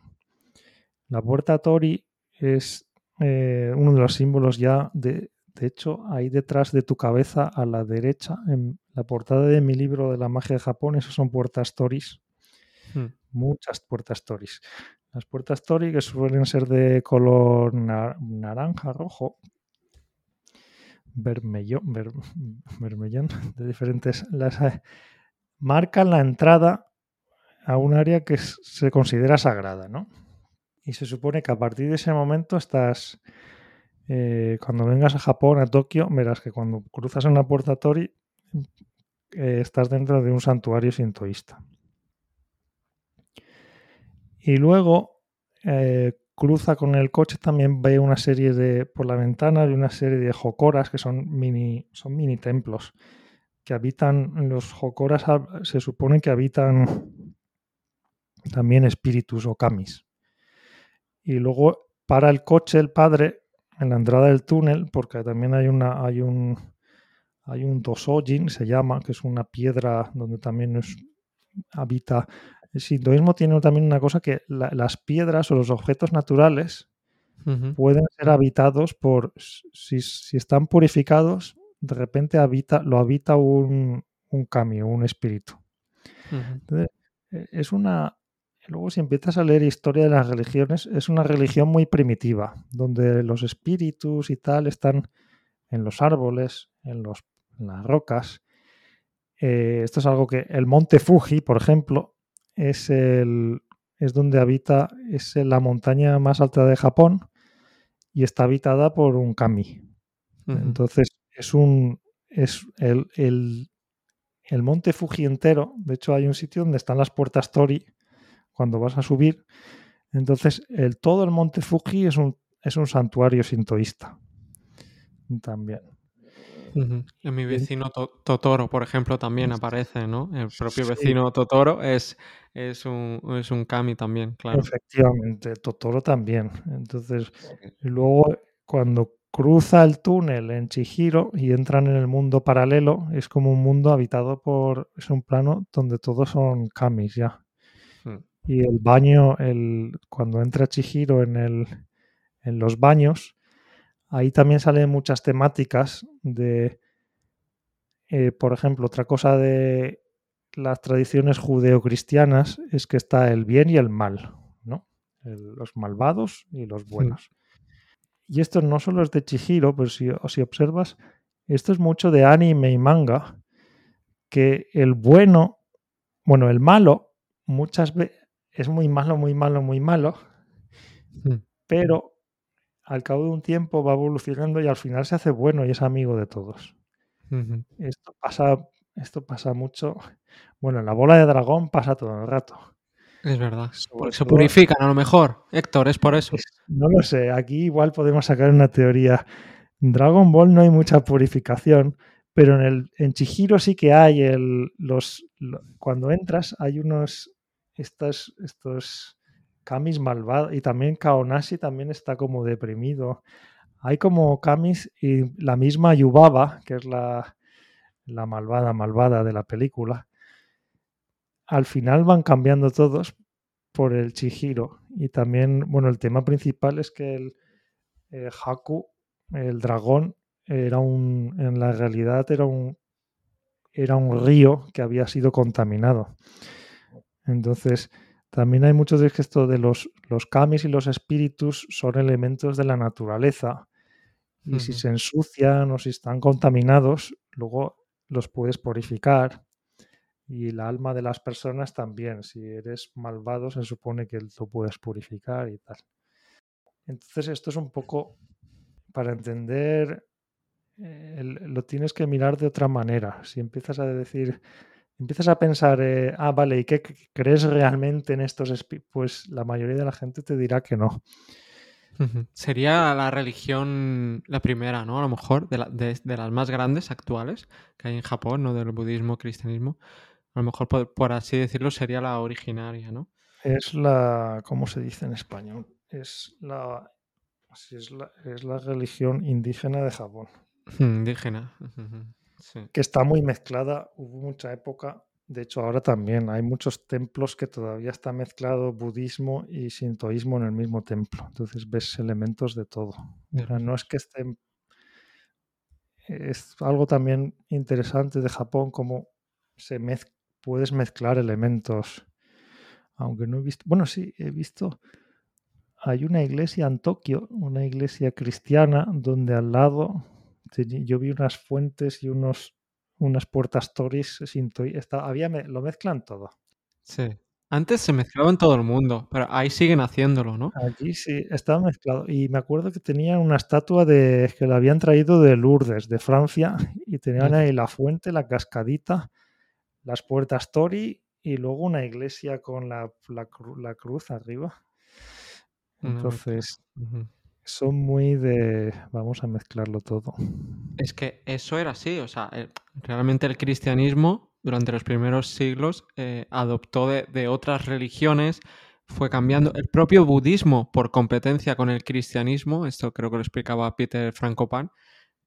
La puerta Tori es eh, uno de los símbolos ya de, de hecho, ahí detrás de tu cabeza a la derecha, en la portada de mi libro de la magia de Japón, esos son puertas Toris, Mm, muchas puertas Toris. Las puertas Tori, que suelen ser de color na- naranja, rojo, vermellón, ver- vermellón, <laughs> de diferentes, las eh, marcan la entrada a un área que se considera sagrada, ¿no? Y se supone que a partir de ese momento estás, eh, cuando vengas a Japón, a Tokio, verás que cuando cruzas en la puerta Tori, eh, estás dentro de un santuario sintoísta. Y luego eh, cruza con el coche, también ve una serie de, por la ventana, de una serie de jokoras, que son mini, son mini templos, que habitan, los jokoras hab- se supone que habitan también espíritus o kamis. Y luego para el coche el padre en la entrada del túnel, porque también hay una, hay un, hay un dosojin, se llama, que es una piedra donde también es- habita. El sintoísmo tiene también una cosa que la- las piedras o los objetos naturales pueden ser habitados por, si, si están purificados, de repente habita, lo habita un, un kami, un espíritu. Entonces, eh, es una. Luego, si empiezas a leer historia de las religiones, es una religión muy primitiva, donde los espíritus y tal están en los árboles, en, los, en las rocas. Eh, esto es algo que el monte Fuji, por ejemplo, es, el, es donde habita, es la montaña más alta de Japón y está habitada por un kami. Entonces, es un. Es el, el, el monte Fuji entero, de hecho hay un sitio donde están las puertas Tori cuando vas a subir. Entonces, el, todo el monte Fuji es un, es un santuario sintoísta. También. En mi vecino Totoro, por ejemplo, también aparece, ¿no? El propio vecino Totoro es, es, un, es un kami también, claro. Efectivamente, Totoro también. Entonces, luego cuando cruza el túnel en Chihiro y entran en el mundo paralelo, es como un mundo habitado por, es un plano donde todos son kamis ya. Y el baño, el, cuando entra Chihiro en, el, en los baños, Ahí también salen muchas temáticas de, eh, por ejemplo, otra cosa de las tradiciones judeocristianas es que está el bien y el mal, ¿no? los malvados y los buenos. Y esto no solo es de Chihiro, pero si, si observas, esto es mucho de anime y manga, que el bueno, bueno, el malo muchas veces es muy malo, muy malo, muy malo, pero al cabo de un tiempo va evolucionando y al final se hace bueno y es amigo de todos. Esto pasa, esto pasa mucho. Bueno, en la bola de dragón pasa todo el rato. Es verdad. se purifican a lo mejor, Héctor, es por eso. No lo sé, aquí igual podemos sacar una teoría. En Dragon Ball no hay mucha purificación, pero en el en Chihiro sí que hay el los, cuando entras hay unos estos estos Kamis malvado y también Kaonashi también está como deprimido. Hay como Kamis y la misma Yubaba, que es la, la malvada malvada de la película. Al final van cambiando todos por el Chihiro. Y también, bueno, el tema principal es que el eh, Haku, el dragón, era un, en la realidad era un, era un río que había sido contaminado. Entonces, también hay mucho de esto de los, los kamis y los espíritus son elementos de la naturaleza. Y si se ensucian o si están contaminados, luego los puedes purificar. Y el alma de las personas también. Si eres malvado, se supone que lo puedes purificar y tal. Entonces, esto es un poco para entender. Eh, lo tienes que mirar de otra manera. Si empiezas a decir empiezas a pensar, eh, ah, vale, ¿y qué crees realmente en estos? Pues la mayoría de la gente te dirá que no. Sería la religión la primera, ¿no? A lo mejor, de, las más grandes actuales que hay en Japón, ¿no? Del budismo, cristianismo. A lo mejor, por, así decirlo, sería la originaria, ¿no? Es la, ¿cómo se dice en español? Es la, es la, es la religión indígena de Japón. Indígena que está muy mezclada. Hubo mucha época, de hecho ahora también, hay muchos templos que todavía está mezclado budismo y sintoísmo en el mismo templo. Entonces ves elementos de todo. no es que estén... Es algo también interesante de Japón, como se puedes mezclar elementos. Aunque no he visto... Bueno, sí, he visto hay una iglesia en Tokio, una iglesia cristiana, donde al lado yo vi unas fuentes y unos, unas puertas toris sin había, lo mezclan todo. Sí. Antes se mezclaba en todo el mundo, pero ahí siguen haciéndolo, ¿no? Allí sí, estaba mezclado. Y me acuerdo que tenían una estatua de que la habían traído de Lourdes, de Francia, <laughs> y tenían ahí la fuente, la cascadita, las puertas Tori y luego una iglesia con la, la, cruz arriba. Entonces, son muy de vamos a mezclarlo todo. Es que eso era así, o sea, eh, realmente el cristianismo durante los primeros siglos eh, adoptó de, otras religiones, fue cambiando el propio budismo por competencia con el cristianismo, esto creo que lo explicaba Peter Frankopan,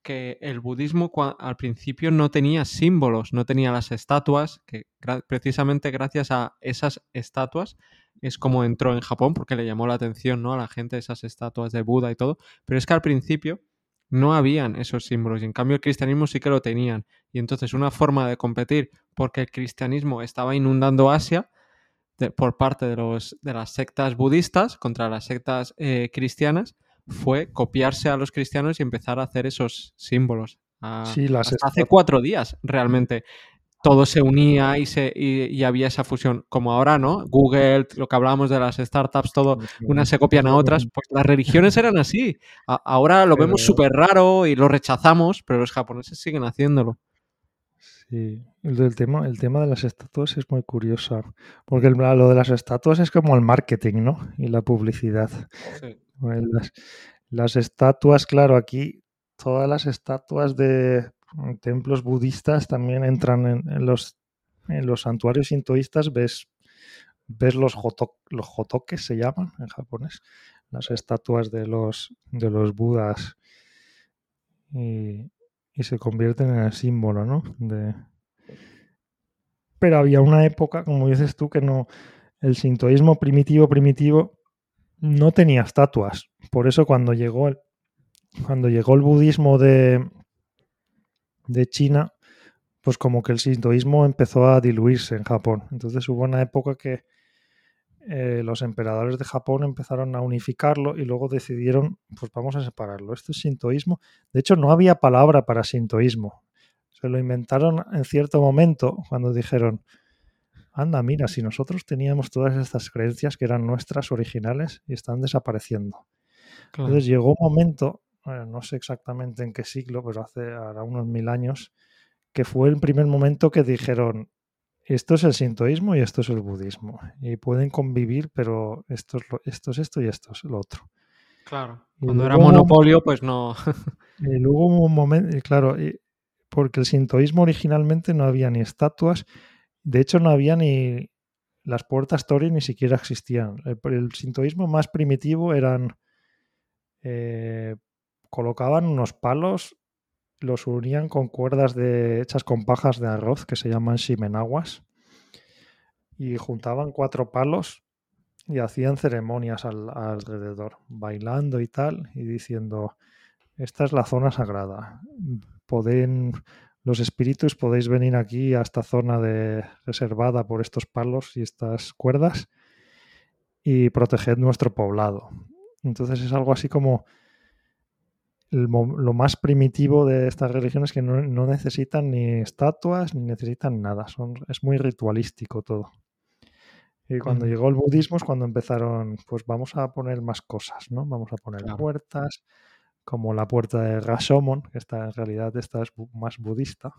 que el budismo al principio no tenía símbolos, no tenía las estatuas, que precisamente gracias a esas estatuas es como entró en Japón porque le llamó la atención ¿no? a la gente esas estatuas de Buda y todo, pero es que al principio no habían esos símbolos y en cambio el cristianismo sí que lo tenían y entonces una forma de competir porque el cristianismo estaba inundando Asia por parte de, los, de las sectas budistas contra las sectas eh, cristianas fue copiarse a los cristianos y empezar a hacer esos símbolos. sí, las hace cuatro días realmente todo se unía y, se, y, había esa fusión. Como ahora, ¿no? Google, lo que hablábamos de las startups, todo, unas se copian a otras. Pues las religiones eran así. ahora lo vemos súper raro y lo rechazamos, pero los japoneses siguen haciéndolo. Sí, el, tema, el tema de las estatuas es muy curioso, porque lo de las estatuas es como el marketing, ¿no? Y la publicidad. Las, las, estatuas, claro, aquí todas las estatuas de templos budistas también entran en, los, en los santuarios sintoístas, ves, ves los, los hotokes, se llaman en japonés, las estatuas de los, de los budas. Y, se convierten en el símbolo, ¿no? Pero había una época, como dices tú, que no, el sintoísmo primitivo, primitivo, no tenía estatuas. Por eso cuando llegó el, cuando llegó el budismo de, de China, pues como que el sintoísmo empezó a diluirse en Japón. Entonces hubo una época que eh, los emperadores de Japón empezaron a unificarlo y luego decidieron, pues vamos a separarlo. Esto es sintoísmo. De hecho, no había palabra para sintoísmo. Se lo inventaron en cierto momento cuando dijeron, anda, mira, si nosotros teníamos todas estas creencias que eran nuestras originales y están desapareciendo. Entonces llegó un momento, no sé exactamente en qué siglo, pero hace ahora unos mil años, que fue el primer momento que dijeron, esto es el sintoísmo y esto es el budismo. Y pueden convivir, pero esto es, esto, es esto y esto es lo otro. Claro. Cuando era monopolio, pues no. <laughs> y luego hubo un momento, claro, porque el sintoísmo originalmente no había ni estatuas, de hecho no había ni las puertas Tori ni siquiera existían. El, sintoísmo más primitivo eran eh, colocaban unos palos los unían con cuerdas de, hechas con pajas de arroz que se llaman shimenaguas y juntaban cuatro palos y hacían ceremonias alrededor, bailando y tal, y diciendo, esta es la zona sagrada. Pueden, los espíritus podéis venir aquí a esta zona de, reservada por estos palos y estas cuerdas y proteger nuestro poblado. Entonces es algo así como lo más primitivo de estas religiones que no, necesitan ni estatuas ni necesitan nada. Son, es muy ritualístico todo. Y cuando llegó el budismo es cuando empezaron, pues vamos a poner más cosas, ¿no? Vamos a poner puertas, como la puerta de Rashomon, que está en realidad esta es más budista,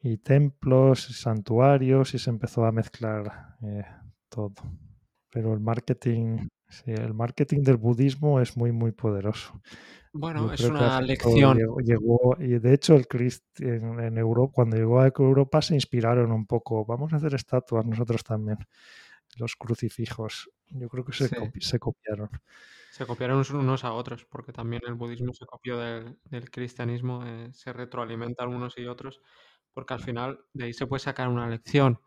y templos, santuarios, y se empezó a mezclar eh, todo. Pero el marketing, sí, el marketing del budismo es muy, muy poderoso. Bueno, es una lección. Llegó, y de hecho, el Christ en, Europa, cuando llegó a Europa, se inspiraron un poco. Vamos a hacer estatuas nosotros también. Los crucifijos. Yo creo que se, se copiaron. Se copiaron unos a otros, porque también el budismo se copió del, cristianismo, eh, se retroalimenta unos y otros, porque al final de ahí se puede sacar una lección.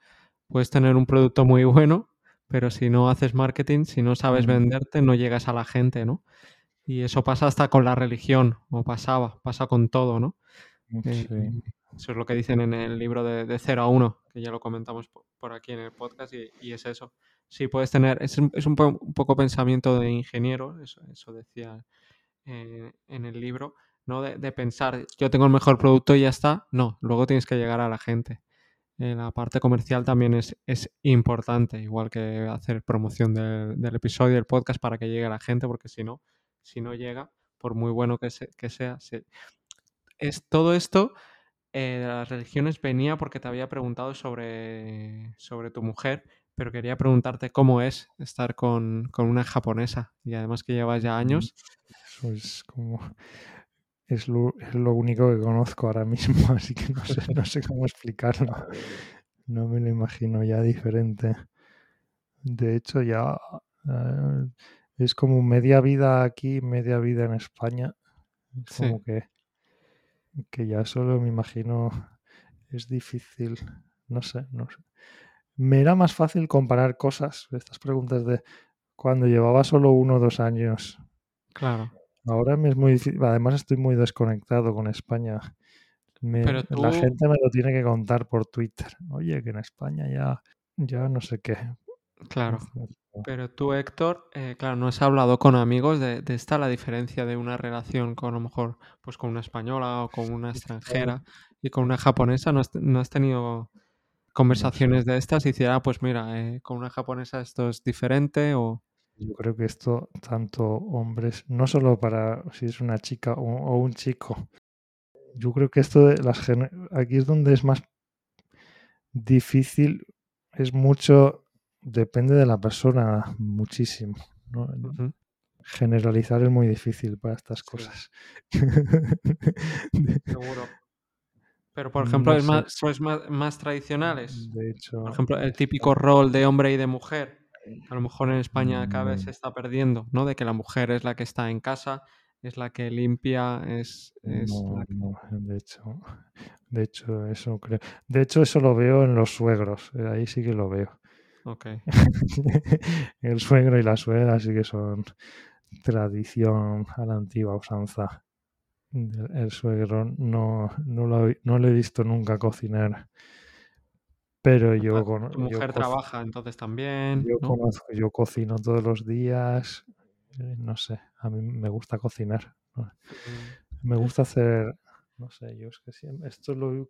Puedes tener un producto muy <laughs> bueno, pero si no haces marketing, si no sabes venderte, no llegas a la gente, ¿no? Y eso pasa hasta con la religión, o pasaba, pasa con todo, ¿no? Eh, eso es lo que dicen en el libro de, de 0 a 1, que ya lo comentamos por, aquí en el podcast, y, es eso. Sí, puedes tener, es, un, poco pensamiento de ingeniero, eso, eso decía eh, en el libro, no de, pensar, yo tengo el mejor producto y ya está. No, luego tienes que llegar a la gente. Eh, la parte comercial también es, es, importante, igual que hacer promoción del, del episodio, del podcast para que llegue a la gente, porque si no, si no llega, por muy bueno que, que sea. Es, todo esto eh, de las religiones venía porque te había preguntado sobre, sobre tu mujer, pero quería preguntarte cómo es estar con, una japonesa y además que llevas ya años. Eso es como... Es lo, único que conozco ahora mismo, <laughs> así que no sé, no sé cómo explicarlo. No me lo imagino ya diferente. De hecho, ya eh, es como media vida aquí, media vida en España. Es como que, que ya solo me imagino es difícil. No sé, no sé. Me era más fácil comparar cosas, estas preguntas de cuando llevaba solo uno o dos años. Claro. Ahora me es muy difícil. Además, estoy muy desconectado con España. La gente me lo tiene que contar por Twitter. Oye, que en España ya, ya no sé qué. Claro. Pero tú, Héctor, eh, claro, no has hablado con amigos de, esta la diferencia de una relación con a lo mejor pues con una española o con una extranjera y con una japonesa. ¿No has, tenido conversaciones de estas y decir, ah, pues mira, eh, con una japonesa esto es diferente o... Yo creo que esto, tanto hombres, no solo para si es una chica o, un chico, yo creo que esto de las aquí es donde es más difícil, es mucho, depende de la persona, muchísimo. Generalizar es muy difícil para estas cosas. <laughs> Seguro. Pero, por ejemplo, es más, ¿sois más, tradicionales? De hecho, por ejemplo, el típico rol de hombre y de mujer. A lo mejor en España cada vez se está perdiendo, ¿no? De que la mujer es la que está en casa, es la que limpia, es, no, no, de hecho, de hecho, eso creo. De hecho, eso lo veo en los suegros. Eh, ahí sí que lo veo. Ok. <laughs> el suegro y la suegra sí que son tradición a la antigua usanza. El suegro no, no, lo, no lo he visto nunca cocinar. Pero yo... Tu mujer trabaja entonces también. Yo, conozco, yo cocino todos los días. Eh, no sé, a mí me gusta cocinar. Me gusta hacer... No sé, yo es que siempre... Esto lo...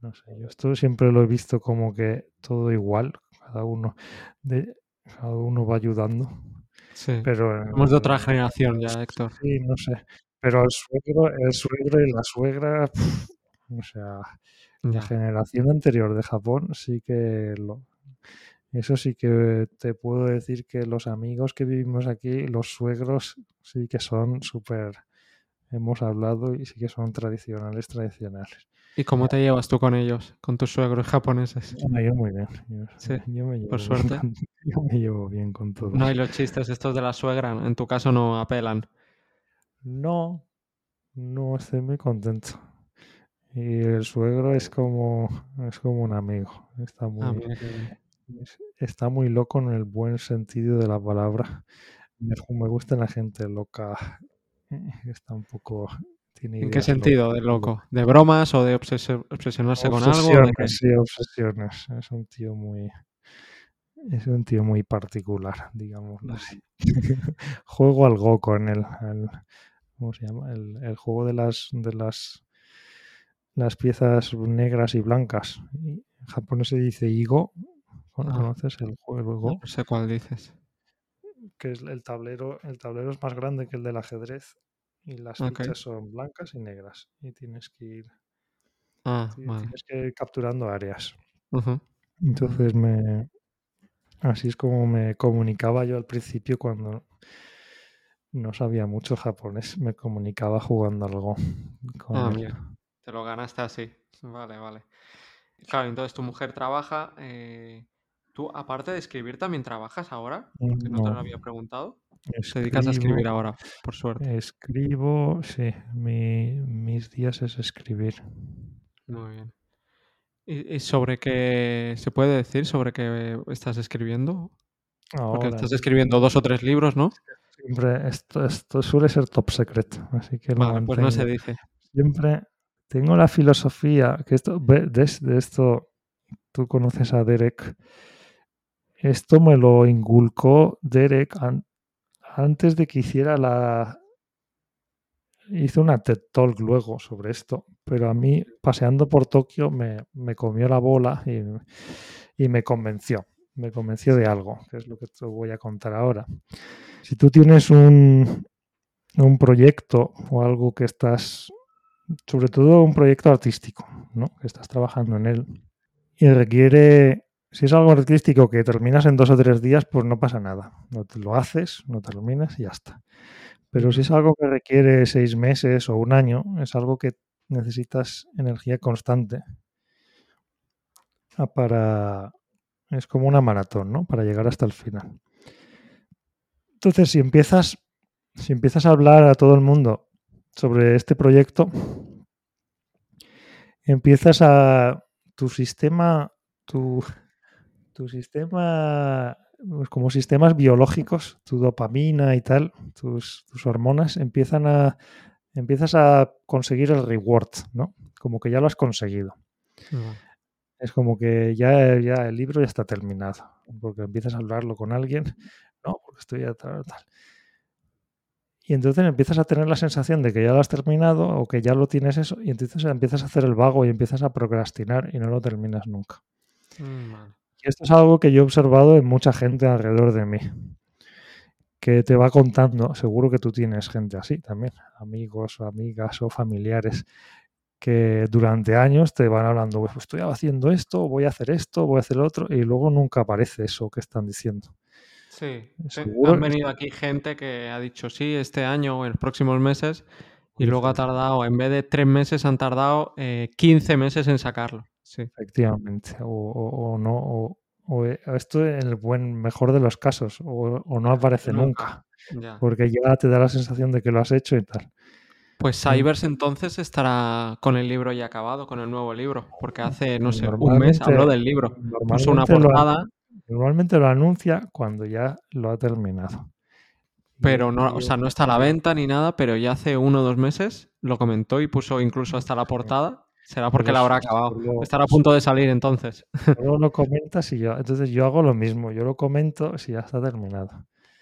No sé, yo esto siempre lo he visto como que todo igual. Cada uno, de, cada uno va ayudando. Sí. Pero, Somos de otra generación ya, Héctor. Sí, no sé. Pero el suegro, el suegro y la suegra, o sea, la generación anterior de Japón sí que lo, eso sí que te puedo decir que los amigos que vivimos aquí, los suegros, sí que son súper, hemos hablado y sí que son tradicionales, tradicionales. ¿Y cómo te llevas tú con ellos, con tus suegros japoneses? yo muy bien. sí, me por suerte. <laughs> yo me llevo bien con todos. No, y los chistes estos de la suegra, en tu caso no apelan. No, no estoy muy contento. Y el suegro es como, es como un amigo. Está ah, muy, está muy loco en el buen sentido de la palabra. Me, gusta la gente loca. <laughs> Está un poco. ¿En qué sentido de loco? ¿De bromas o de obsesionarse con algo? Sí, obsesiones. Es un tío muy. Es un tío muy particular, digamos así. <laughs> Juego al Go con él. ¿Cómo se llama? El, juego de las, de las, las piezas negras y blancas. En japonés se dice Igo. Ah. ¿Conoces el juego? No sé cuál dices. Que es el tablero, el tablero es más grande que el del ajedrez y las fichas son blancas y negras y tienes que ir ah, tienes que ir capturando áreas. Entonces me así es como me comunicaba yo al principio cuando no sabía mucho japonés, me comunicaba jugando algo. Con ah, Te lo ganaste así. Vale, vale. Claro, entonces tu mujer trabaja. Eh, ¿Tú, aparte de escribir, también trabajas ahora? Porque no, te lo había preguntado. te dedicas a escribir ahora, por suerte. Escribo, sí. mis días es escribir. Muy bien. ¿Y, sobre qué se puede decir sobre qué estás escribiendo? Porque estás escribiendo dos o tres libros, ¿no? Siempre, esto, esto suele ser top secret, así que vale, pues no se dice. Siempre tengo la filosofía, que esto, de, esto, tú conoces a Derek, esto me lo inculcó Derek antes de que hiciera la... Hizo una TED Talk luego sobre esto, pero a mí paseando por Tokio me, me comió la bola y, y me convenció, me convenció de algo, que es lo que te voy a contar ahora. Si tú tienes un, un proyecto o algo que estás, sobre todo un proyecto artístico, ¿no? que estás trabajando en él y requiere, si es algo artístico que terminas en dos o tres días, pues no pasa nada. No te lo haces, no terminas y ya está. Pero si es algo que requiere seis meses o un año, es algo que necesitas energía constante para... Es como una maratón, ¿no? Para llegar hasta el final. Entonces, si empiezas, si empiezas a hablar a todo el mundo sobre este proyecto, empiezas a tu sistema, tu, tu sistema, pues como sistemas biológicos, tu dopamina y tal, tus, hormonas empiezan a empiezas a conseguir el reward, ¿no? Como que ya lo has conseguido. Es como que ya, ya el libro ya está terminado, porque empiezas a hablarlo con alguien no, porque estoy ya tal, tal. Y entonces empiezas a tener la sensación de que ya lo has terminado o que ya lo tienes eso, y entonces empiezas a hacer el vago y empiezas a procrastinar y no lo terminas nunca. Mm, y esto es algo que yo he observado en mucha gente alrededor de mí, que te va contando, seguro que tú tienes gente así también, amigos o amigas o familiares, que durante años te van hablando, pues estoy haciendo esto, voy a hacer esto, voy a hacer lo otro, y luego nunca aparece eso que están diciendo. Sí, han venido aquí gente que ha dicho sí, este año o en los próximos meses, y luego ha tardado, en vez de tres meses, han tardado 15 eh, meses en sacarlo. Sí. Efectivamente, o, no, o, eh, esto en el buen, mejor de los casos, o, no aparece nunca, porque ya te da la sensación de que lo has hecho y tal. Pues Cybers entonces estará con el libro ya acabado, con el nuevo libro, porque hace, no sé, un mes habló del libro. Puso una portada. Normalmente lo anuncia cuando ya lo ha terminado. Pero no, o sea, no está a la venta ni nada, pero ya hace uno o dos meses lo comentó y puso incluso hasta la portada. Será porque la habrá acabado. Estará a punto de salir entonces. Luego lo comentas y yo. Entonces yo hago lo mismo. Yo lo comento si ya está terminado.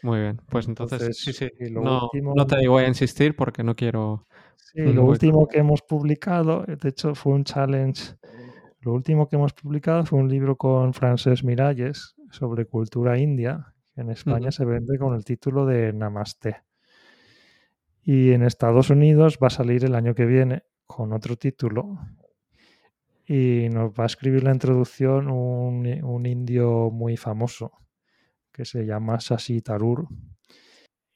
Muy bien, pues entonces, sí, sí. No, no, te voy a insistir porque no quiero. Sí, lo <laughs> último que hemos publicado, de hecho, fue un challenge. Lo último que hemos publicado fue un libro con Frances Miralles sobre cultura india, que en España se vende con el título de Namaste. Y en Estados Unidos va a salir el año que viene con otro título. Y nos va a escribir la introducción un, un indio muy famoso que se llama Sashi Tarur.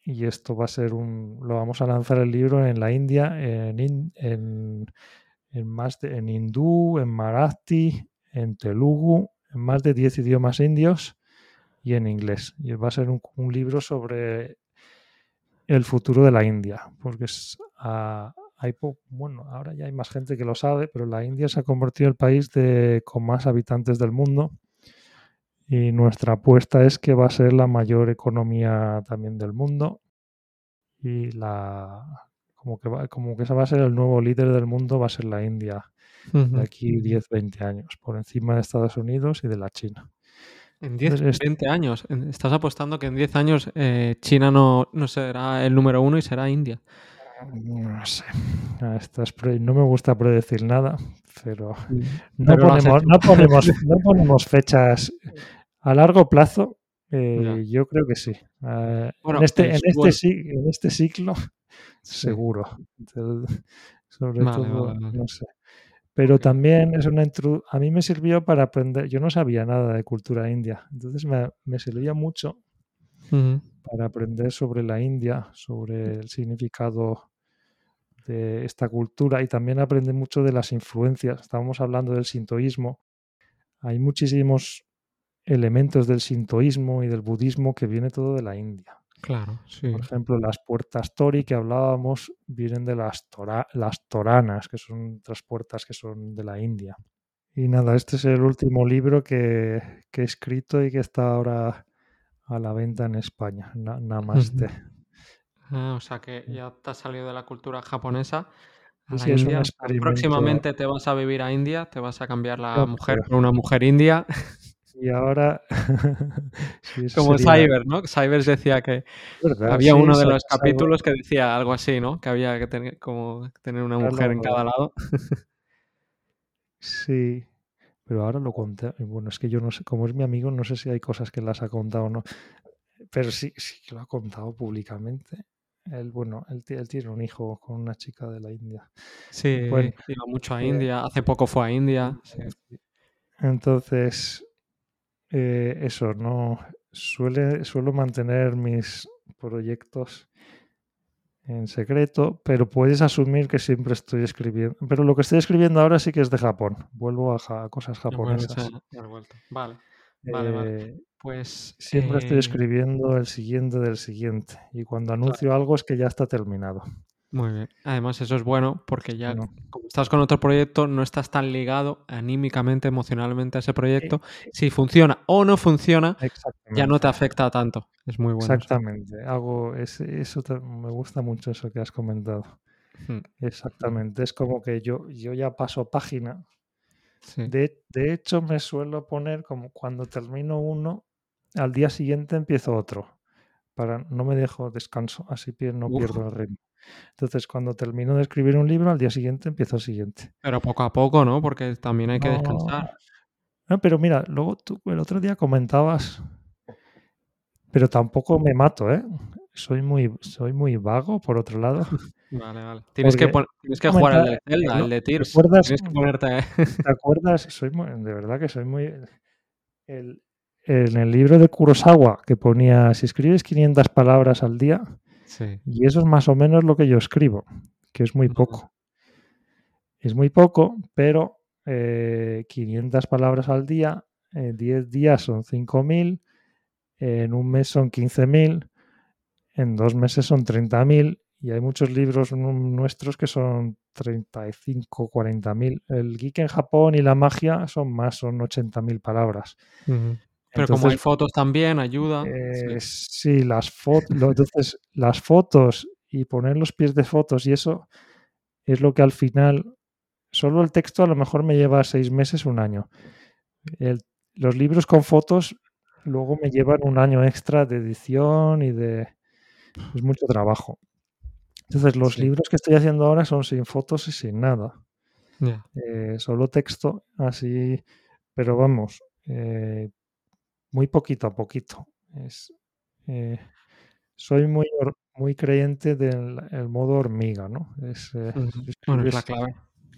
Y esto va a ser un. Lo vamos a lanzar el libro en la India, en, en, en más de, en hindú, en marathi, en telugu, en más de 10 idiomas indios y en inglés. Y va a ser un, libro sobre el futuro de la India, porque es, ah, hay bueno, ahora ya hay más gente que lo sabe, pero la India se ha convertido en el país de, con más habitantes del mundo y nuestra apuesta es que va a ser la mayor economía también del mundo. Y la como que va, como que esa va a ser el nuevo líder del mundo, va a ser la India de aquí 10, 20 años, por encima de Estados Unidos y de la China. En 10, 20 años. Estás apostando que en 10 años eh, China no, no será el número uno y será India. No sé. no me gusta predecir nada, pero, mm. no, ponemos, no, ponemos, <laughs> no, ponemos, fechas a largo plazo, eh, yo creo que sí. Ah, en, este, en, este, en este ciclo, seguro. <laughs> Sobre todo, no sé. Pero también es una a mí me sirvió para aprender, yo no sabía nada de cultura india, entonces me, me servía mucho para aprender sobre la India, sobre el significado de esta cultura y también aprender mucho de las influencias. Estábamos hablando del sintoísmo. Hay muchísimos elementos del sintoísmo y del budismo que viene todo de la India. Claro, sí. Por ejemplo, las puertas Tori que hablábamos vienen de las, las toranas, que son otras puertas que son de la India. Y nada, este es el último libro que, he escrito y que está ahora a la venta en España. Namaste. Ah, o sea que ya te has salido de la cultura japonesa. A India. Próximamente te vas a vivir a India, te vas a cambiar la mujer por una mujer india. Y ahora. <laughs> Como Cyber, ¿no? Cyber decía que había uno de los capítulos que decía algo así, ¿no? Que había que tener, como, tener una mujer en cada lado. sí, pero ahora lo conté. Bueno, es que yo no sé, como es mi amigo, no sé si hay cosas que las ha contado o no. Pero sí, sí que lo ha contado públicamente. Él, bueno, él, tiene un hijo con una chica de la India. Sí, iba mucho a India. Hace poco fue a India. Entonces, eh, eso, no suele, suelo mantener mis proyectos en secreto, pero puedes asumir que siempre estoy escribiendo. Pero lo que estoy escribiendo ahora sí que es de Japón. Vuelvo a, cosas japonesas. Vale, vale, eh, Pues siempre estoy eh, escribiendo el siguiente del siguiente. Y cuando anuncio algo es que ya está terminado. Muy bien. Además, eso es bueno porque ya como estás con otro proyecto, no estás tan ligado anímicamente, emocionalmente a ese proyecto. Si funciona o no funciona, ya no te afecta tanto. Es muy bueno. Exactamente. Hago eso me gusta mucho eso que has comentado. Hmm. Exactamente. Es como que yo, yo ya paso página. De, de hecho, me suelo poner como cuando termino uno, al día siguiente empiezo otro. Para no me dejo descanso, así no pierdo el ritmo. Entonces, cuando termino de escribir un libro, al día siguiente empiezo el siguiente. Pero poco a poco, ¿no? Porque también hay que descansar. No, pero mira, luego tú el otro día comentabas, pero tampoco me mato, ¿eh? soy muy, soy muy vago, por otro lado. <laughs> Vale, vale. Tienes que, tienes que jugar al de Zelda, el de Tears. Tienes que ponerte... <laughs> ¿Te acuerdas? Soy de verdad que soy muy... El, en el libro de Kurosawa que ponía, si escribes 500 palabras al día, sí. y eso es más o menos lo que yo escribo, que es muy poco. Es muy poco, pero 500 eh, palabras al día, en 10 días son 5.000, en un mes son 15.000, en dos meses son 30.000 y hay muchos libros nuestros que son 35, 40.000. El geek en Japón y la magia son más, son 80.000 palabras. Pero como hay fotos también, ayuda. Eh, sí. las fotos. entonces, las fotos y poner los pies de fotos y eso es lo que al final. Solo el texto a lo mejor me lleva seis meses, un año. los libros con fotos luego me llevan un año extra de edición y de. Es mucho trabajo. Entonces, los libros que estoy haciendo ahora son sin fotos y sin nada. Eh, solo texto, así. Pero vamos, eh, muy poquito a poquito. Es, eh, soy muy, muy creyente del modo hormiga, ¿no? Es, bueno, es la clave.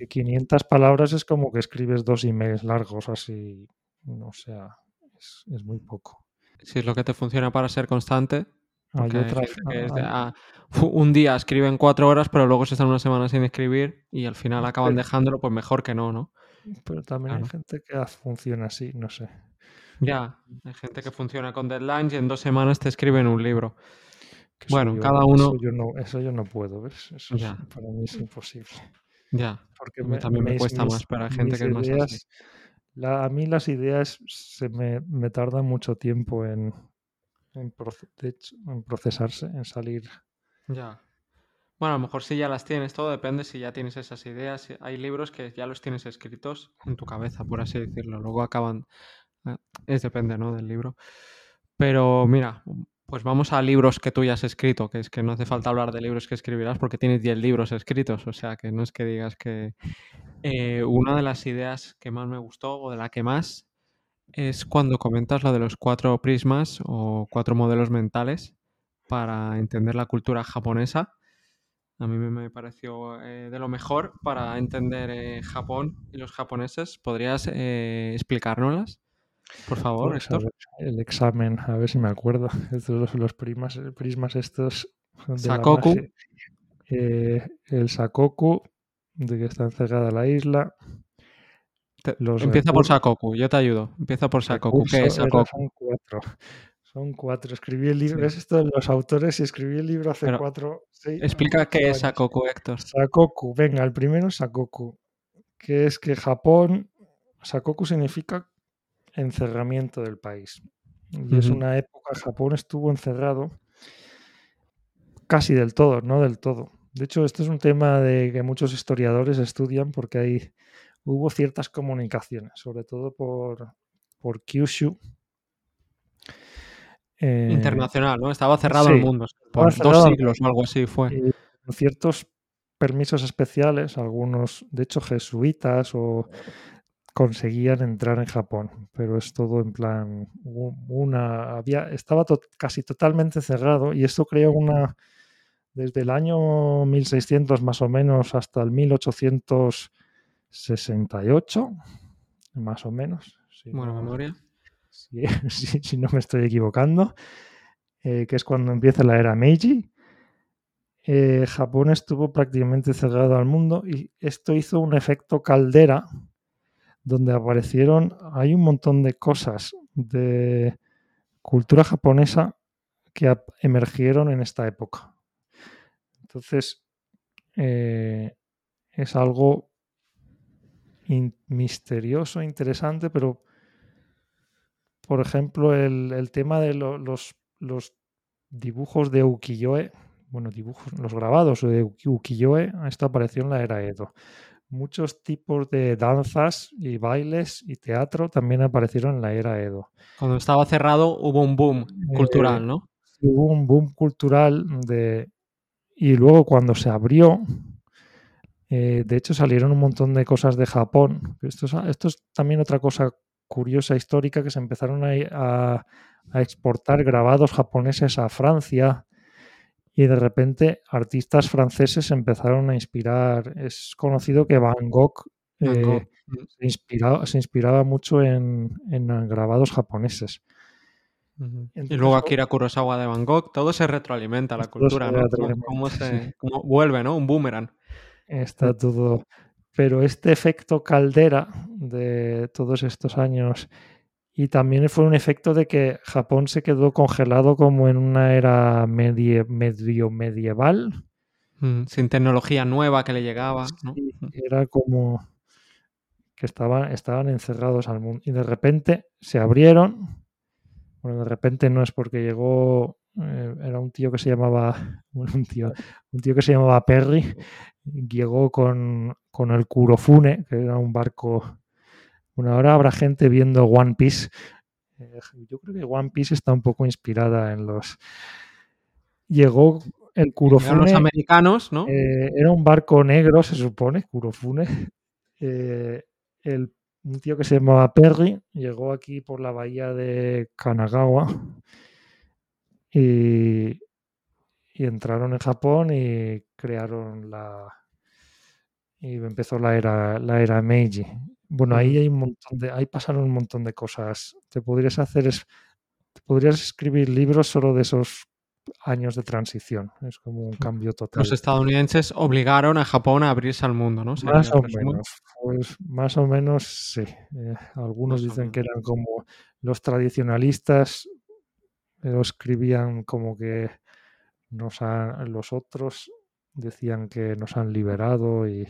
500 palabras es como que escribes dos emails largos, así. O sea, es, es muy poco. Si es lo que te funciona para ser constante, Ah, un día escriben cuatro horas, pero luego se están una semana sin escribir y al final acaban dejándolo, pues mejor que no, ¿no? Pero también hay gente que funciona así, no sé. Ya, hay gente que funciona con deadlines y en dos semanas te escriben un libro. bueno, cada uno. Eso yo, no, eso yo no puedo, ¿ves? Eso para mí es imposible. Ya, porque también me, cuesta más para gente que es más así. a mí las ideas se me, me tardan mucho tiempo en, en, en procesarse, en salir. Ya. Bueno, a lo mejor si ya las tienes, todo depende si ya tienes esas ideas. Hay libros que ya los tienes escritos en tu cabeza, por así decirlo. Luego acaban. Eh, es depende, ¿no? Del libro. Pero mira, pues vamos a libros que tú ya has escrito, que es que no hace falta hablar de libros que escribirás porque tienes 10 libros escritos. O sea, que no es que digas que. Eh, una de las ideas que más me gustó, o de la que más, es cuando comentas lo de los cuatro prismas o cuatro modelos mentales para entender la cultura japonesa. A mí me pareció eh, de lo mejor para entender Japón y los japoneses. ¿Podrías explicárnoslas? Por favor, pues el examen, a ver si me acuerdo. <laughs> Estos, los prismas, prismas estos. Sakoku. el Sakoku, de que está encerrada la isla. Empieza por Sakoku, yo te ayudo. Empieza por Sakoku. ¿Qué es Sakoku? Son cuatro. Son cuatro. Escribí el libro. Es esto de los autores y escribí el libro hace cuatro. explica qué es Sakoku, Héctor. Sakoku, venga, el primero es Sakoku. Que es que Japón. Sakoku significa encerramiento del país. Y es una época, Japón estuvo encerrado casi del todo, no del todo. De hecho, esto es un tema de que muchos historiadores estudian porque hay hubo ciertas comunicaciones, sobre todo por, por Kyushu. Eh, Internacional, ¿no? Estaba cerrado el mundo. Por dos siglos o algo así fue. ciertos permisos especiales, algunos, de hecho, jesuitas o conseguían entrar en Japón, pero es todo en plan una había estaba casi totalmente cerrado y esto creó una desde el año 1600 más o menos hasta el 1800 68, más o menos. Si Buena memoria. <laughs> Si, no me estoy equivocando, eh, que es cuando empieza la era Meiji. Eh, Japón estuvo prácticamente cerrado al mundo y esto hizo un efecto caldera donde aparecieron, hay un montón de cosas de cultura japonesa que emergieron en esta época. Entonces, eh, es algo misterioso, interesante, pero por ejemplo, el, tema de los, dibujos de ukiyo-e, bueno, dibujos, los grabados de ukiyo-e, esto apareció en la era Edo. Muchos tipos de danzas y bailes y teatro también aparecieron en la era Edo. Cuando estaba cerrado hubo un boom cultural, ¿no? Hubo un boom cultural de... Y luego cuando se abrió, eh, de hecho, salieron un montón de cosas de Japón. Esto es, esto es también otra cosa curiosa histórica que se empezaron a, exportar grabados japoneses a Francia y de repente artistas franceses empezaron a inspirar. Es conocido que Van Gogh, eh, mm. se, inspiraba, se, inspiraba, mucho en, grabados japoneses. y luego Akira Kurosawa de Van Gogh, todo se retroalimenta la <laughs> cultura, ¿no? Cómo, se, vuelve, ¿no? Un boomerang. Está todo. Pero este efecto caldera de todos estos años y también fue un efecto de que Japón se quedó congelado como en una era medio medieval. Mm, sin tecnología nueva que le llegaba. Era como que estaban, estaban encerrados al mundo. Y de repente se abrieron. Bueno, de repente no es porque llegó. Eh, era un tío que se llamaba. <laughs> Un tío, un tío que se llamaba Perry. Llegó con, con el Kurofune, que era un barco bueno, ahora habrá gente viendo One Piece. Eh, yo creo que One Piece está un poco inspirada en los. Llegó el Kurofune. los americanos, ¿no? Eh, era un barco negro, se supone, Kurofune. Eh, el, un tío que se llamaba Perry llegó aquí por la bahía de Kanagawa y, y entraron en Japón y crearon la. Y empezó la era, la era Meiji. Bueno, ahí hay un montón de, ahí pasaron un montón de cosas. Te podrías hacer, es, te podrías escribir libros solo de esos años de transición. Es como un cambio total. Los estadounidenses obligaron a Japón a abrirse al mundo, ¿no? Más o menos. Pues más o menos sí. Eh, algunos dicen que eran como los tradicionalistas, lo escribían como que nos han, los otros decían que nos han liberado y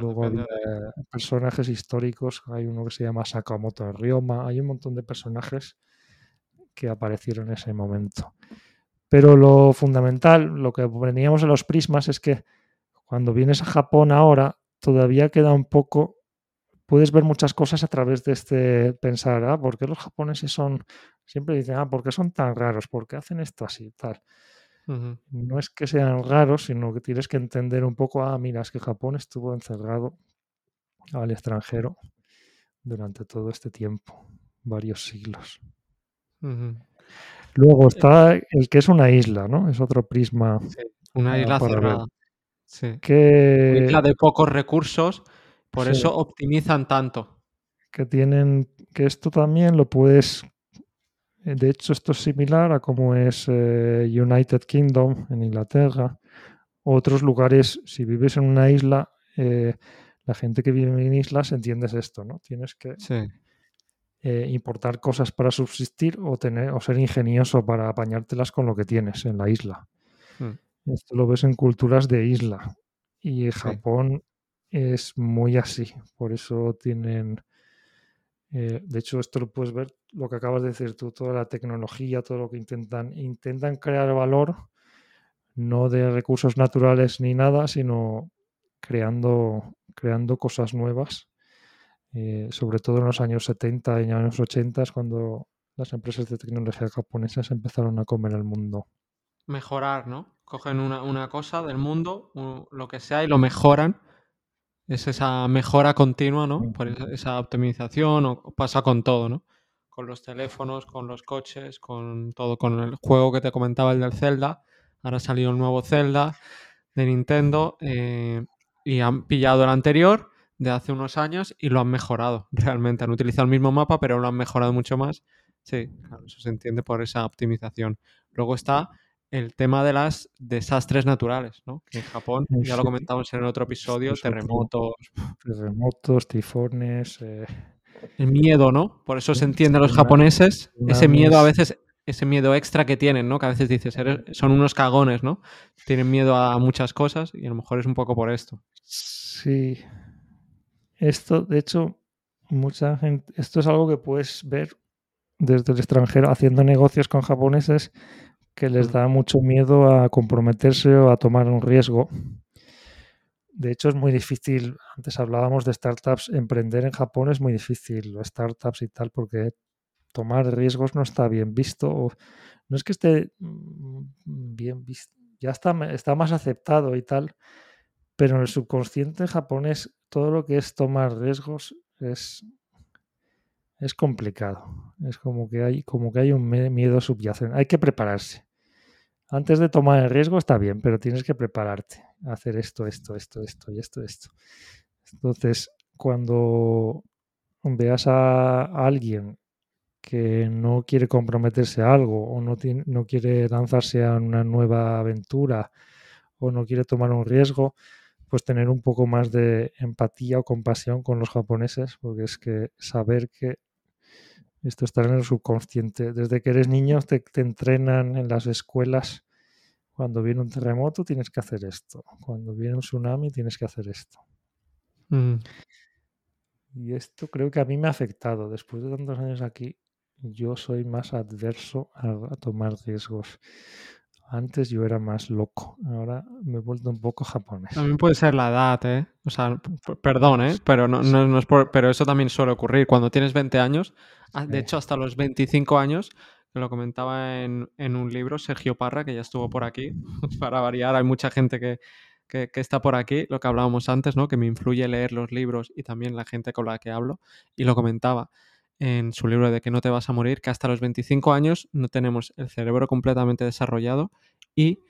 Luego había personajes históricos, hay uno que se llama Sakamoto de Ryoma, hay un montón de personajes que aparecieron en ese momento. Pero lo fundamental, lo que veníamos en los prismas es que cuando vienes a Japón ahora, todavía queda un poco, puedes ver muchas cosas a través de este pensar, ah, ¿por qué los japoneses son, siempre dicen, ah, ¿por qué son tan raros? ¿Por qué hacen esto así? Tal. No es que sean raros, sino que tienes que entender un poco, ah, mira, es que Japón estuvo encerrado al extranjero durante todo este tiempo, varios siglos. Luego eh está el que es una isla, ¿no? Es otro prisma. una isla cerrada. Sí. Que... Una isla de pocos recursos, por eso optimizan tanto. Que tienen, que esto también lo puedes eh, de hecho, esto es similar a cómo es eh, United Kingdom en Inglaterra. Otros lugares, si vives en una isla, eh, la gente que vive en islas entiendes esto, ¿no? Tienes que importar cosas para subsistir o, tener, o ser ingenioso para apañártelas con lo que tienes en la isla. Hmm. Esto lo ves en culturas de isla. Y Japón es muy así. Por eso tienen eh, de hecho, esto lo puedes ver, lo que acabas de decir tú, toda la tecnología, todo lo que intentan, intentan crear valor, no de recursos naturales ni nada, sino creando, creando cosas nuevas. Eh, sobre todo en los años 70 y años 80 es cuando las empresas de tecnología japonesas empezaron a comer el mundo. Mejorar, ¿no? Cogen una, una cosa del mundo, lo que sea, y lo mejoran es esa mejora continua, ¿no? Por esa, optimización, o pasa con todo, ¿no? Con los teléfonos, con los coches, con todo, con el juego que te comentaba, el del Zelda. Ahora ha salido el nuevo Zelda de Nintendo eh, y han pillado el anterior de hace unos años y lo han mejorado. <laughs> Realmente han utilizado el mismo mapa, pero lo han mejorado mucho más. Sí, claro, eso se entiende por esa optimización. Luego está el tema de las desastres naturales, ¿no? Que en Japón, ya lo comentamos en el otro episodio, terremotos. Terremotos, tifones. Eh, el miedo, ¿no? Por eso se entiende a los japoneses, ese miedo a veces, ese miedo extra que tienen, ¿no? Que a veces dices, son unos cagones, ¿no? Tienen miedo a muchas cosas y a lo mejor es un poco por esto. Sí. Esto, de hecho, mucha gente, esto es algo que puedes ver desde el extranjero haciendo negocios con japoneses que les da mucho miedo a comprometerse o a tomar un riesgo. De hecho, es muy difícil, antes hablábamos de startups, emprender en Japón es muy difícil, startups y tal, porque tomar riesgos no está bien visto. No es que esté mm, bien visto, ya está, está más aceptado y tal, pero en el subconsciente japonés todo lo que es tomar riesgos es, es complicado. Es como que hay, como que hay un miedo subyacente. Hay que prepararse antes de tomar el riesgo está bien, pero tienes que prepararte a hacer esto, esto, esto, esto y esto, esto. Entonces, cuando veas a alguien que no quiere comprometerse a algo o no, tiene, no quiere lanzarse a una nueva aventura o no quiere tomar un riesgo, pues tener un poco más de empatía o compasión con los japoneses, porque es que saber que esto está en el subconsciente. Desde que eres niño te, entrenan en las escuelas. Cuando viene un terremoto tienes que hacer esto. Cuando viene un tsunami tienes que hacer esto. Mm. Y esto creo que a mí me ha afectado. Después de tantos años aquí, yo soy más adverso a tomar riesgos. Antes yo era más loco, ahora me he vuelto un poco japonés. También puede ser la edad, ¿eh? O sea, perdón, ¿eh? Pero, no, no, es por, pero eso también suele ocurrir. Cuando tienes 20 años, ah, de hecho hasta los 25 años, lo comentaba en, un libro, Sergio Parra, que ya estuvo por aquí, <laughs> para variar, hay mucha gente que, que, que, está por aquí, lo que hablábamos antes, ¿no? Que me influye leer los libros y también la gente con la que hablo, y lo comentaba en su libro de que no te vas a morir, que hasta los 25 años no tenemos el cerebro completamente desarrollado y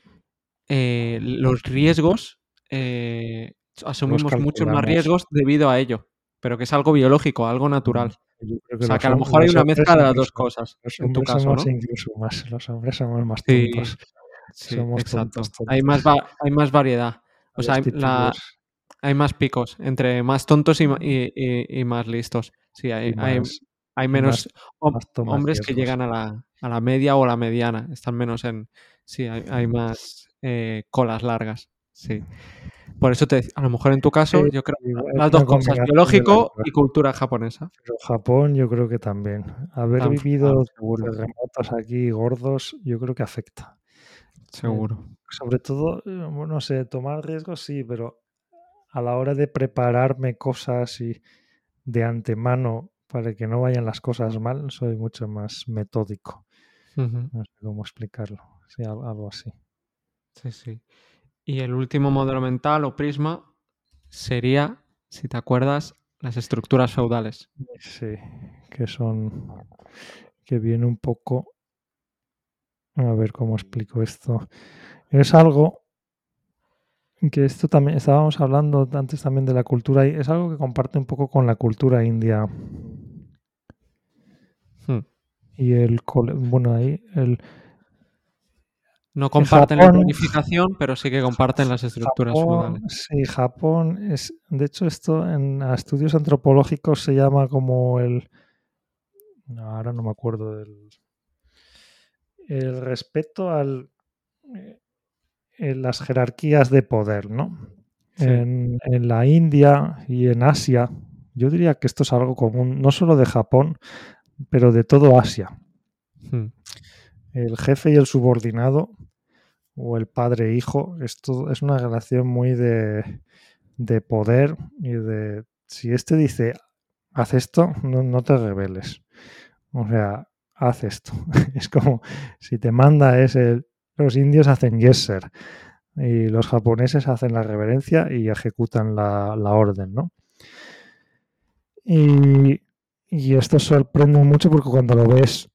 eh, los riesgos, eh, asumimos muchos más riesgos debido a ello, pero que es algo biológico, algo natural. o sea, que a lo mejor hay una mezcla de las dos cosas. en tu caso, ¿no? incluso más, los hombres somos más tontos. Sí, exacto. Hay, más hay más variedad. O sea, hay, más picos entre más tontos y, y, más listos. Sí, hay, hay, hay menos hombres que llegan a la, a la, media o a la mediana. Están menos en. Sí, hay, más eh, colas largas. Sí. Por eso te a lo mejor en tu caso, yo creo que las dos cosas, biológico y cultura japonesa. Pero Japón, yo creo que también. Haber vivido terremotos aquí gordos, yo creo que afecta. Seguro. sobre todo, eh, no sé, tomar riesgos sí, pero a la hora de prepararme cosas y de antemano para que no vayan las cosas mal, soy mucho más metódico. No sé cómo explicarlo. Sí, algo así. Sí, sí. Y el último modelo mental o prisma sería, si te acuerdas, las estructuras feudales. Sí, que son. que viene un poco. A ver cómo explico esto. Es algo que esto también estábamos hablando antes también de la cultura y es algo que comparte un poco con la cultura india Hmm. Y el bueno, ahí el no comparten la planificación, pero sí que comparten las estructuras Japón, Sí, Japón es, de hecho, esto en estudios antropológicos se llama como el, ahora no me acuerdo del, el respeto al, eh, en las jerarquías de poder, ¿no? En, en la India y en Asia, yo diría que esto es algo común, no solo de Japón, pero de todo Asia. Hmm. El jefe y el subordinado, o el padre-hijo, esto es una relación muy de, de, poder y de... Si este dice, haz esto, no, te rebeles. O sea, haz esto. <laughs> es como, si te manda es el... Los indios hacen yeser y los japoneses hacen la reverencia y ejecutan la, la orden, ¿no? Y y esto sorprende mucho porque cuando lo ves,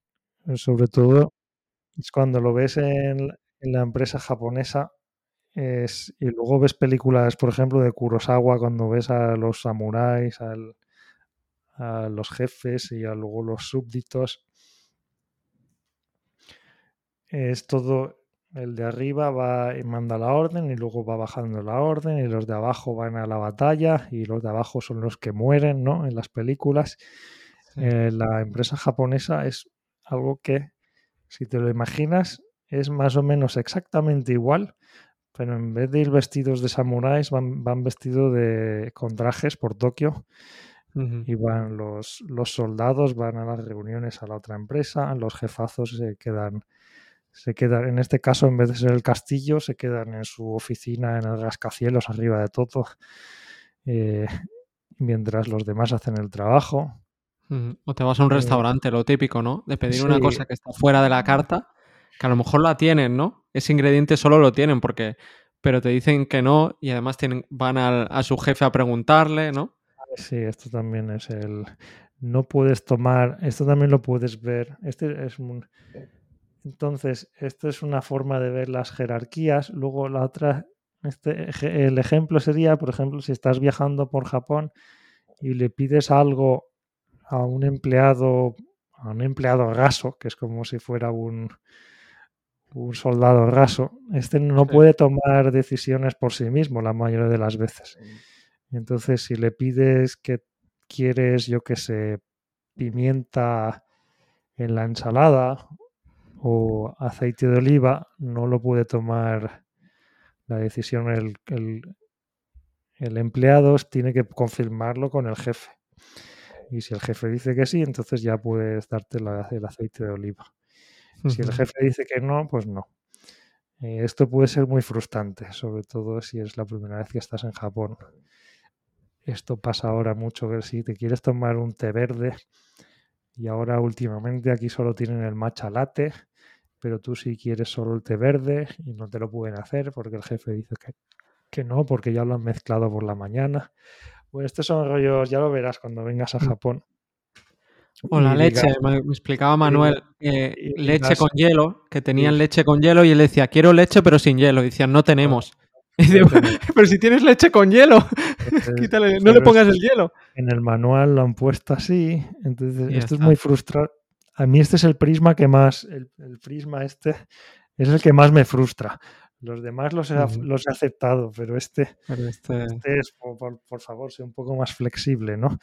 sobre todo, es cuando lo ves en, la empresa japonesa es, y luego ves películas, por ejemplo, de Kurosawa, cuando ves a los samuráis, a los jefes y a luego los súbditos. Es todo, el de arriba va y manda la orden y luego va bajando la orden y los de abajo van a la batalla y los de abajo son los que mueren, ¿no? En las películas. Eh, la empresa japonesa es algo que, si te lo imaginas, es más o menos exactamente igual, pero en vez de ir vestidos de samuráis, van, van vestidos de, con trajes por Tokio. Y van los, los soldados, van a las reuniones a la otra empresa, los jefazos se quedan, se quedan, en este caso, en vez de ser el castillo, se quedan en su oficina en el rascacielos arriba de todo, eh, mientras los demás hacen el trabajo. O te vas a un eh, restaurante, lo típico, ¿no? De pedir una cosa que está fuera de la carta, que a lo mejor la tienen, ¿no? Ese ingrediente solo lo tienen porque, pero te dicen que no y además tienen, van a su jefe a preguntarle, ¿no? Sí, esto también es el, no puedes tomar, esto también lo puedes ver, este es un, Entonces, esto es una forma de ver las jerarquías. Luego, la otra, este, el ejemplo sería, por ejemplo, si estás viajando por Japón y le pides algo a un empleado, a un empleado raso, que es como si fuera un, un soldado raso, este no puede tomar decisiones por sí mismo la mayoría de las veces. Entonces, si le pides que quieres, yo que sé, pimienta en la ensalada o aceite de oliva, no lo puede tomar la decisión el, el, empleado, tiene que confirmarlo con el jefe. Y si el jefe dice que sí, entonces ya puedes darte el aceite de oliva. Si el jefe dice que no, pues no. Eh, esto puede ser muy frustrante, sobre todo si es la primera vez que estás en Japón. Esto pasa ahora mucho, que si te quieres tomar un té verde y ahora últimamente aquí solo tienen el matcha latte, pero tú si quieres solo el té verde y no te lo pueden hacer porque el jefe dice que, que no, porque ya lo han mezclado por la mañana. Pues estos son rollos, ya lo verás cuando vengas a mm. Japón. O la leche, me, explicaba Manuel, leche con hielo, que tenían leche con hielo y él decía, quiero leche pero sin hielo. Y decían, no tenemos. <laughs> <laughs> pero si tienes leche con hielo, <laughs> no le pongas el hielo. En el manual lo han puesto así, entonces esto es muy frustrante. A mí este es el prisma que más, el, prisma este es el que más me frustra. Los demás los he, los he aceptado, pero este, este... este... es, por, favor, sea un poco más flexible, ¿no?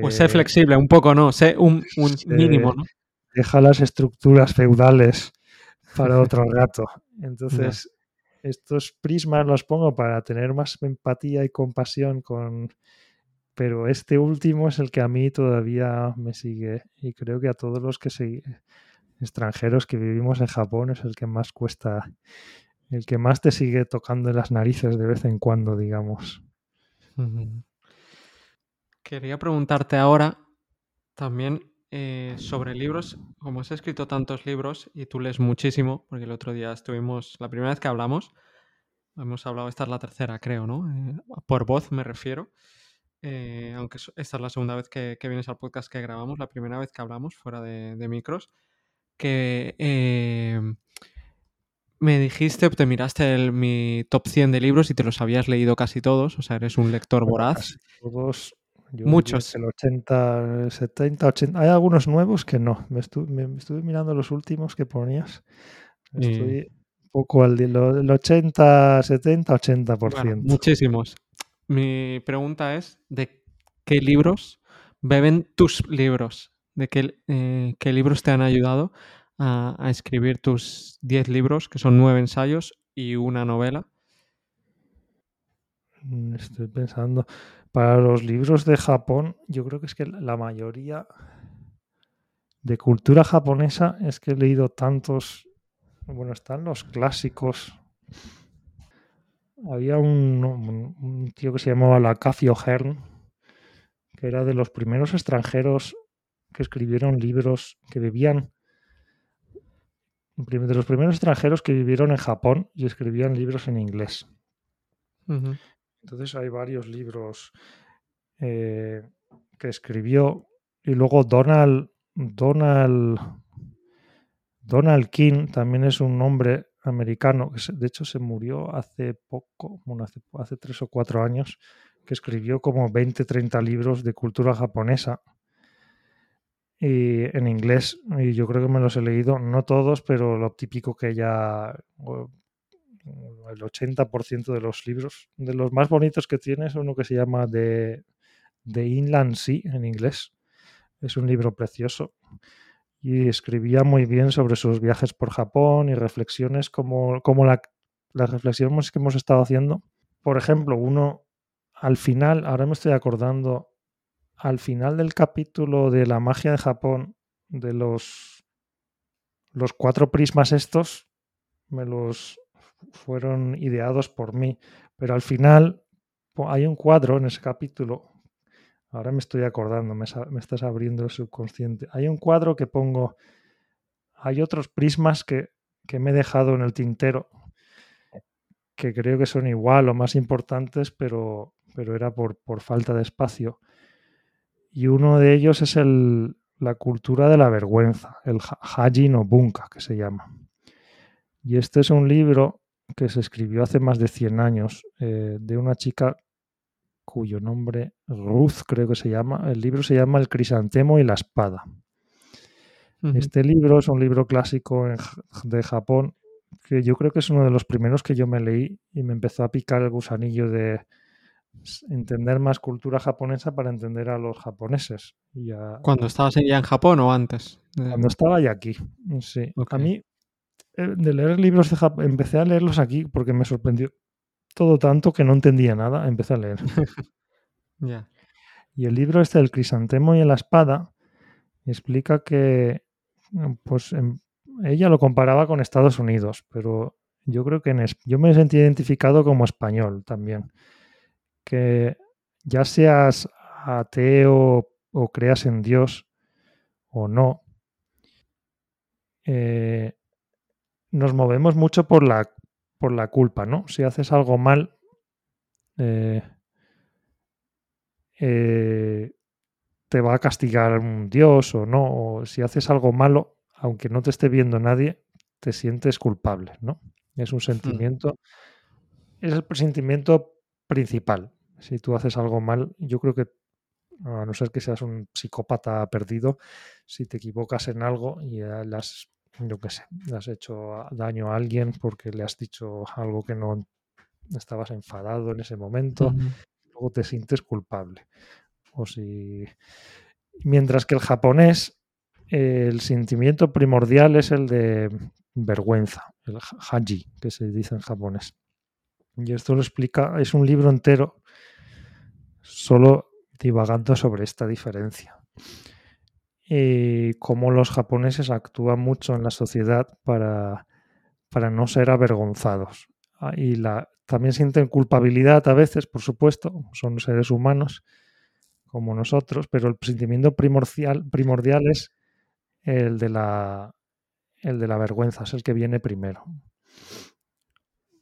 Pues sé flexible, un poco no, sé un, mínimo, ¿no? Deja las estructuras feudales para otro <laughs> rato. Entonces, estos prismas los pongo para tener más empatía y compasión con... Pero este último es el que a mí todavía me sigue y creo que a todos los que se... extranjeros que vivimos en Japón es el que más cuesta, el que más te sigue tocando en las narices de vez en cuando, digamos. Quería preguntarte ahora también eh, sobre libros. Como has escrito tantos libros y tú lees muchísimo, porque el otro día estuvimos, la primera vez que hablamos, hemos hablado, esta es la tercera, creo, ¿no? Eh, por voz me refiero. Eh, aunque esta es la segunda vez que, vienes al podcast que grabamos, la primera vez que hablamos fuera de, micros, que me dijiste, te miraste mi top 100 de libros y te los habías leído casi todos, o sea, eres un lector voraz. Todos Muchos. El 80, 70, 80. Hay algunos nuevos que no. Me, estuve mirando los últimos que ponías. Estoy un poco al del 80, 70, 80%. muchísimos. Mi pregunta es: ¿de qué libros beben tus libros? ¿De qué, eh, qué libros te han ayudado a, escribir tus 10 libros, que son 9 ensayos y una novela? Mm, estoy pensando. Para los libros de Japón, yo creo que es que la mayoría de cultura japonesa es que he leído tantos. Bueno, están los clásicos. Había un, tío que se llamaba Lacafio Hern, que era de los primeros extranjeros que escribieron libros que vivían. De los primeros extranjeros que vivieron en Japón y escribían libros en inglés. Entonces hay varios libros eh, que escribió y luego Donald, Donald, Donald King también es un nombre americano, que de hecho se murió hace poco, hace, hace tres o cuatro años, que escribió como 20, 30 libros de cultura japonesa y en inglés y yo creo que me los he leído, no todos, pero lo típico que ya el 80% de los libros, de los más bonitos que tiene es uno que se llama The, Inland Sea en inglés. Es un libro precioso y escribía muy bien sobre sus viajes por Japón y reflexiones como, como la, las reflexiones que hemos estado haciendo. Por ejemplo, uno al final, ahora me estoy acordando, al final del capítulo de la magia de Japón, de los, los cuatro prismas estos, me los, fueron ideados por mí, pero al final hay un cuadro en ese capítulo, ahora me estoy acordando, me, estás abriendo el subconsciente, hay un cuadro que pongo, hay otros prismas que, me he dejado en el tintero, que creo que son igual o más importantes, pero, pero era por, por falta de espacio. Y uno de ellos es el, la cultura de la vergüenza, el Haji no Bunka, que se llama. Y este es un libro que se escribió hace más de 100 años eh, de una chica cuyo nombre Ruth creo que se llama. El libro se llama El crisantemo y la espada. Este libro es un libro clásico de Japón que yo creo que es uno de los primeros que yo me leí y me empezó a picar el gusanillo de entender más cultura japonesa para entender a los japoneses. Y ¿Cuando estabas ya en Japón o antes? Cuando estaba ya aquí, sí. A mí, eh, de leer libros de Japón, empecé a leerlos aquí porque me sorprendió todo tanto que no entendía nada, empecé a leer. <laughs> Y el libro este del crisantemo y la espada explica que pues em, ella lo comparaba con Estados Unidos, pero yo creo que en yo me sentí identificado como español también. Que ya seas ateo o creas en Dios o no, eh, nos movemos mucho por la, por la culpa, ¿no? Si haces algo mal, eh, eh, te va a castigar un Dios o no, o si haces algo malo, aunque no te esté viendo nadie, te sientes culpable, ¿no? Es un sentimiento, es el sentimiento principal. Si tú haces algo mal, yo creo que, a no ser que seas un psicópata perdido, si te equivocas en algo y le has, yo qué sé, le has hecho daño a alguien porque le has dicho algo que no estabas enfadado en ese momento, luego te sientes culpable. O si. Mientras que el japonés el sentimiento primordial es el de vergüenza, el haji, que se dice en japonés. Y esto lo explica, es un libro entero solo divagando sobre esta diferencia. Y cómo los japoneses actúan mucho en la sociedad para, para no ser avergonzados. Ah, y la, también sienten culpabilidad a veces, por supuesto, son seres humanos como nosotros, pero el sentimiento primordial, primordial es el de la, el de la vergüenza, es el que viene primero.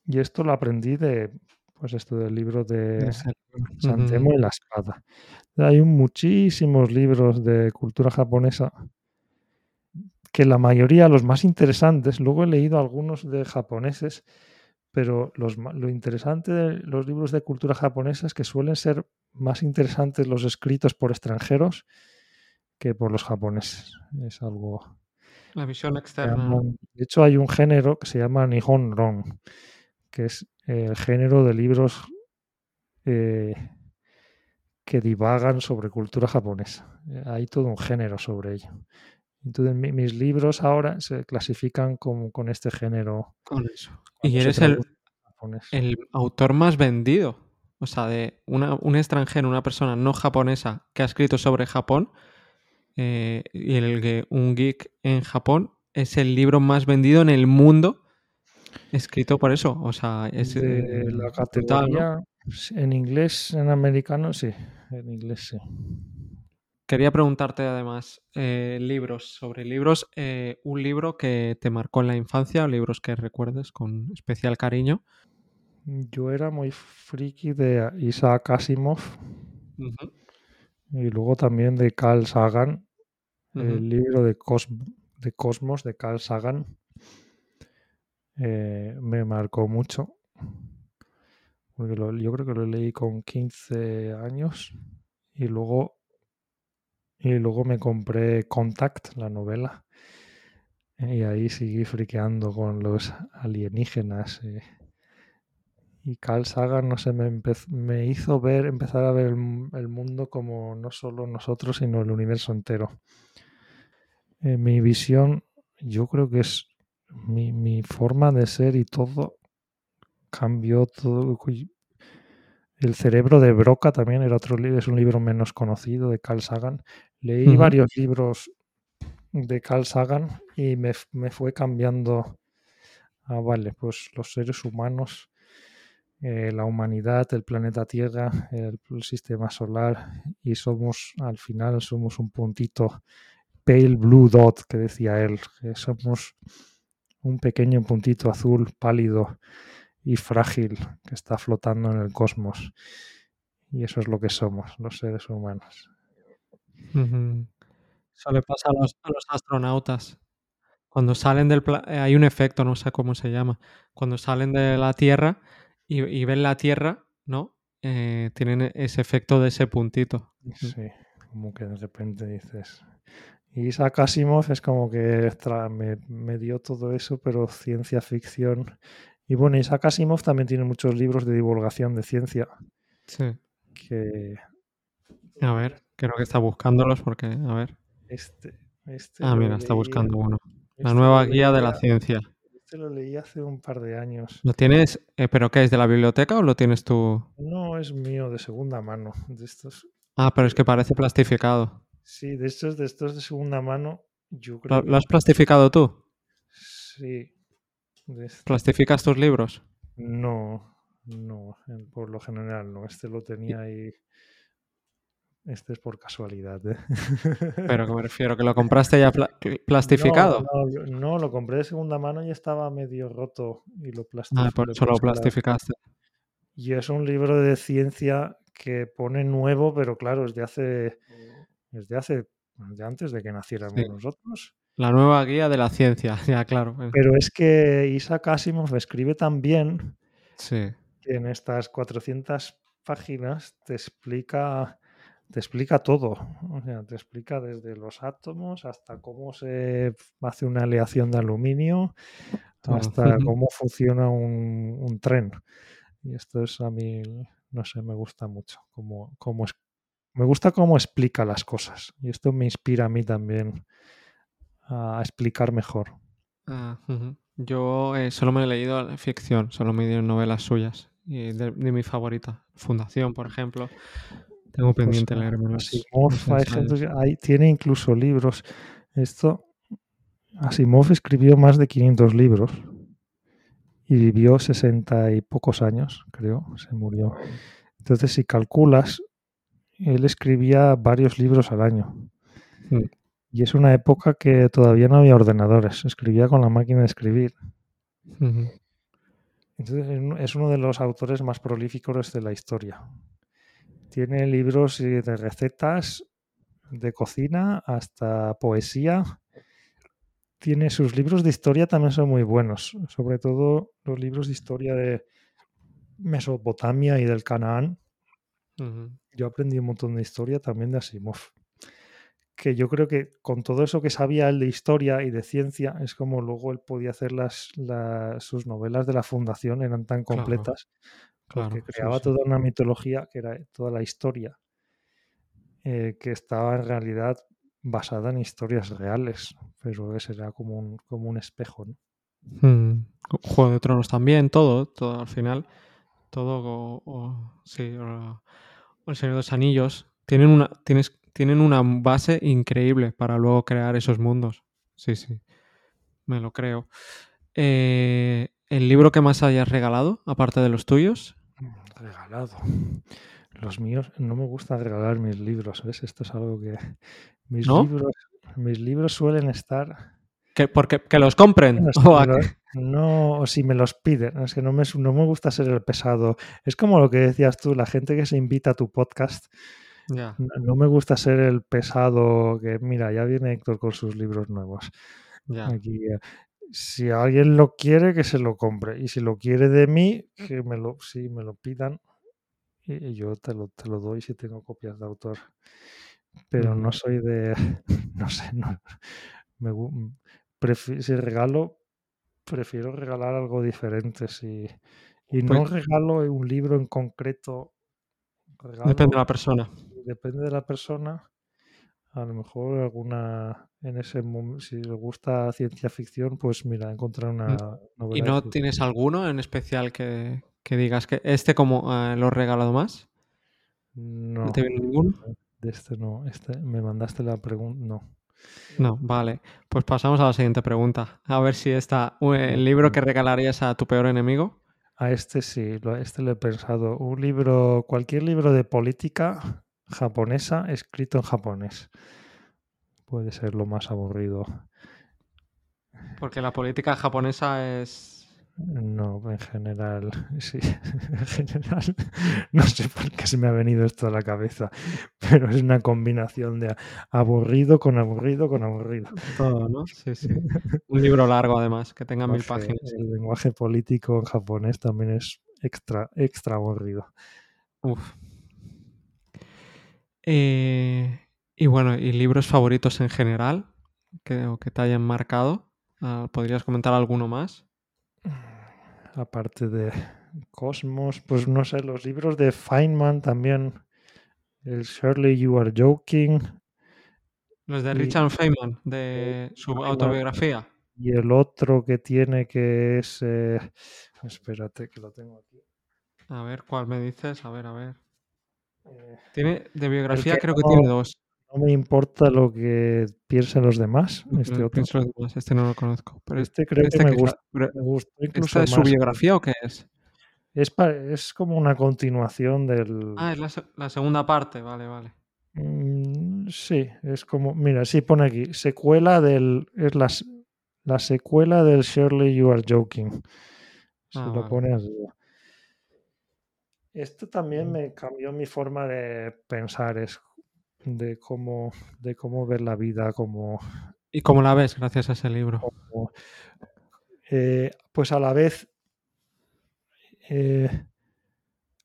Y esto lo aprendí de, pues esto del libro de Santemo y la espada. Hay muchísimos libros de cultura japonesa que la mayoría, los más interesantes, luego he leído algunos de japoneses, pero los, lo interesante de los libros de cultura japonesa es que suelen ser más interesantes los escritos por extranjeros que por los japoneses. Es algo. La visión externa. de hecho, hay un género que se llama Nihon Ron, que es el género de libros eh, que divagan sobre cultura japonesa. Hay todo un género sobre ello. Entonces, mis libros ahora se clasifican como con este género. Con eso. Y eres el, el autor más vendido. O sea, de un extranjero, una persona no japonesa que ha escrito sobre Japón, eh, y el que un geek en Japón es el libro más vendido en el mundo escrito por eso. O sea, es de la categoría en inglés, en americano, sí, en inglés sí. Quería preguntarte además eh, libros sobre libros, eh, un libro que te marcó en la infancia o libros que recuerdes con especial cariño. Yo era muy friki de Isaac Asimov. Y luego también de Carl Sagan, el libro de, de, Cosmos de Carl Sagan. Eh, me marcó mucho. Porque yo creo que lo leí con 15 años. Y luego, y luego me compré Contact, la novela. Y ahí seguí friqueando con los alienígenas. Eh, y Carl Sagan, no sé, me, me hizo ver, empezar a ver el, mundo como no solo nosotros, sino el universo entero. Eh, mi visión, yo creo que es mi, forma de ser y todo cambió todo. El cerebro de Broca también era otro libro, es un libro menos conocido de Carl Sagan. Leí varios libros de Carl Sagan y me, me fue cambiando. Ah, vale, pues los seres humanos eh, la humanidad, el planeta Tierra, el, sistema solar y somos al final somos un puntito pale blue dot que decía él, que somos un pequeño puntito azul pálido y frágil que está flotando en el cosmos. Y eso es lo que somos, los seres humanos. Eso le pasa a los, a los astronautas. Cuando salen del pla eh, hay un efecto, no sé cómo se llama. Cuando salen de la Tierra y, y ven la Tierra, ¿no? Eh, tienen ese efecto de ese puntito. Sí, como que de repente dices. Y Isaac Asimov es como que me, me, dio todo eso, pero ciencia ficción. Y bueno, Isaac Asimov también tiene muchos libros de divulgación de ciencia. Sí. Que. A ver, creo que está buscándolos porque, a ver. Este. este ah, mira, está buscando uno. La este nueva guía de la ciencia. Este lo leí hace un par de años. ¿Lo tienes, eh, pero qué es, de la biblioteca o lo tienes tú? No, es mío, de segunda mano. De estos. Ah, pero es que parece plastificado. Sí, de estos, de estos de segunda mano, yo creo. ¿Lo, has plastificado tú? Sí. Este. ¿Plastificas tus libros? No, no, por lo general no. Este lo tenía ahí. Este es por casualidad. ¿eh? Pero que me <laughs> refiero, que lo compraste ya plastificado. No, lo compré de segunda mano y estaba medio roto y lo plastificé. Ah, por eso lo plastificaste. Y es un libro de ciencia que pone nuevo, pero claro, es de hace, es de hace, de antes de que naciéramos nosotros. La nueva guía de la ciencia, <laughs> ya claro. Pero es que Isaac Asimov escribe también sí. que en estas 400 páginas te explica te explica todo. O sea, te explica desde los átomos hasta cómo se hace una aleación de aluminio, hasta <laughs> cómo funciona un, tren. Y esto es a mí, no sé, me gusta mucho. Como es, me gusta cómo explica las cosas. Y esto me inspira a mí también a explicar mejor. Ah, Yo eh, solo me he leído ficción, solo me he leído novelas suyas. Y de, de mi favorita, Fundación, por ejemplo. Tengo pues pendiente leerme Asimov, tiene incluso libros. Esto, Asimov escribió más de 500 libros y vivió 60 y pocos años, creo, se murió. Entonces, si calculas, él escribía varios libros al año. Hmm. Y es una época que todavía no había ordenadores, escribía con la máquina de escribir. Entonces, es uno de los autores más prolíficos de la historia. Tiene libros de recetas, de cocina, hasta poesía. Tiene sus libros de historia también son muy buenos, sobre todo los libros de historia de Mesopotamia y del Canaán. Yo aprendí un montón de historia también de Asimov. Que yo creo que con todo eso que sabía él de historia y de ciencia, es como luego él podía hacer las, sus novelas de la fundación, eran tan completas, porque creaba toda una mitología que era toda la historia, eh, que estaba en realidad basada en historias reales, pero ese era como un, como un espejo. ¿no? Hmm. Juego de Tronos también, todo, todo al final, todo, sí, El Señor de los Anillos, tienen una, tienes, tienen una base increíble para luego crear esos mundos. Sí, sí, me lo creo. Eh, ¿El libro que más hayas regalado, aparte de los tuyos? Regalado. Los míos, no me gusta regalar mis libros, ¿ves? Esto es algo que. Mis, libros, mis libros suelen estar. ¿Que, porque, que los compren. no, o si me los piden. Es que no me, no me gusta ser el pesado. Es como lo que decías tú, la gente que se invita a tu podcast. No, me gusta ser el pesado que, mira, ya viene Héctor con sus libros nuevos. Aquí, eh, si alguien lo quiere, que se lo compre. Y si lo quiere de mí, que me lo, sí, me lo pidan. Y yo te lo, te lo doy si tengo copias de autor. Pero no soy de. <laughs> No sé, no. Me, si regalo, prefiero regalar algo diferente. Si, y no pues regalo un libro en concreto. depende de la persona. Depende de la persona. A lo mejor alguna en ese si le gusta ciencia ficción, pues mira, encontrar una novela. ¿Y no tienes alguno en especial que, digas que este como eh, lo he regalado más? No. ¿No te viene ninguno? De este no. Este me mandaste la pregunta. No. No, vale. Pues pasamos a la siguiente pregunta. A ver si está el libro que regalarías a tu peor enemigo. A este sí, a este lo he pensado. Un libro, cualquier libro de política japonesa escrito en japonés. Puede ser lo más aburrido. Porque la política japonesa es... No, en general, <laughs> sí, en general, <laughs> no sé por qué se me ha venido esto a la cabeza, pero es una combinación de aburrido con aburrido con aburrido. Todo, ¿no? Sí, sí. <laughs> Un libro largo, además, que tenga mil páginas. El lenguaje político en japonés también es extra, extra aburrido. Uf. Eh, y bueno, ¿y libros favoritos en general que, que te hayan marcado? Ah, ¿Podrías comentar alguno más? Aparte de Cosmos, pues no sé, los libros de Feynman también. El Shirley You Are Joking. Los de Richard Feynman, de su autobiografía. Y el otro que tiene que es. Eh, espérate, que lo tengo aquí. A ver, ¿cuál me dices? A ver, a ver. Eh, tiene, de biografía creo que tiene dos. No me importa lo que piensen los demás. Este, otro. este no lo conozco. Pero este creo que, me, gusta, ¿Esta es su biografía o qué es? Es, es como una continuación del. Ah, es la, segunda parte, vale, vale. Mm, sí, es como. Mira, sí pone aquí. Secuela del. Es la, la secuela del Shirley You Are Joking. Se ah, lo pone así. Esto también me cambió mi forma de pensar, es de cómo, de cómo ver la vida, como... ¿Y cómo la ves gracias a ese libro? Eh, pues a la vez... Eh,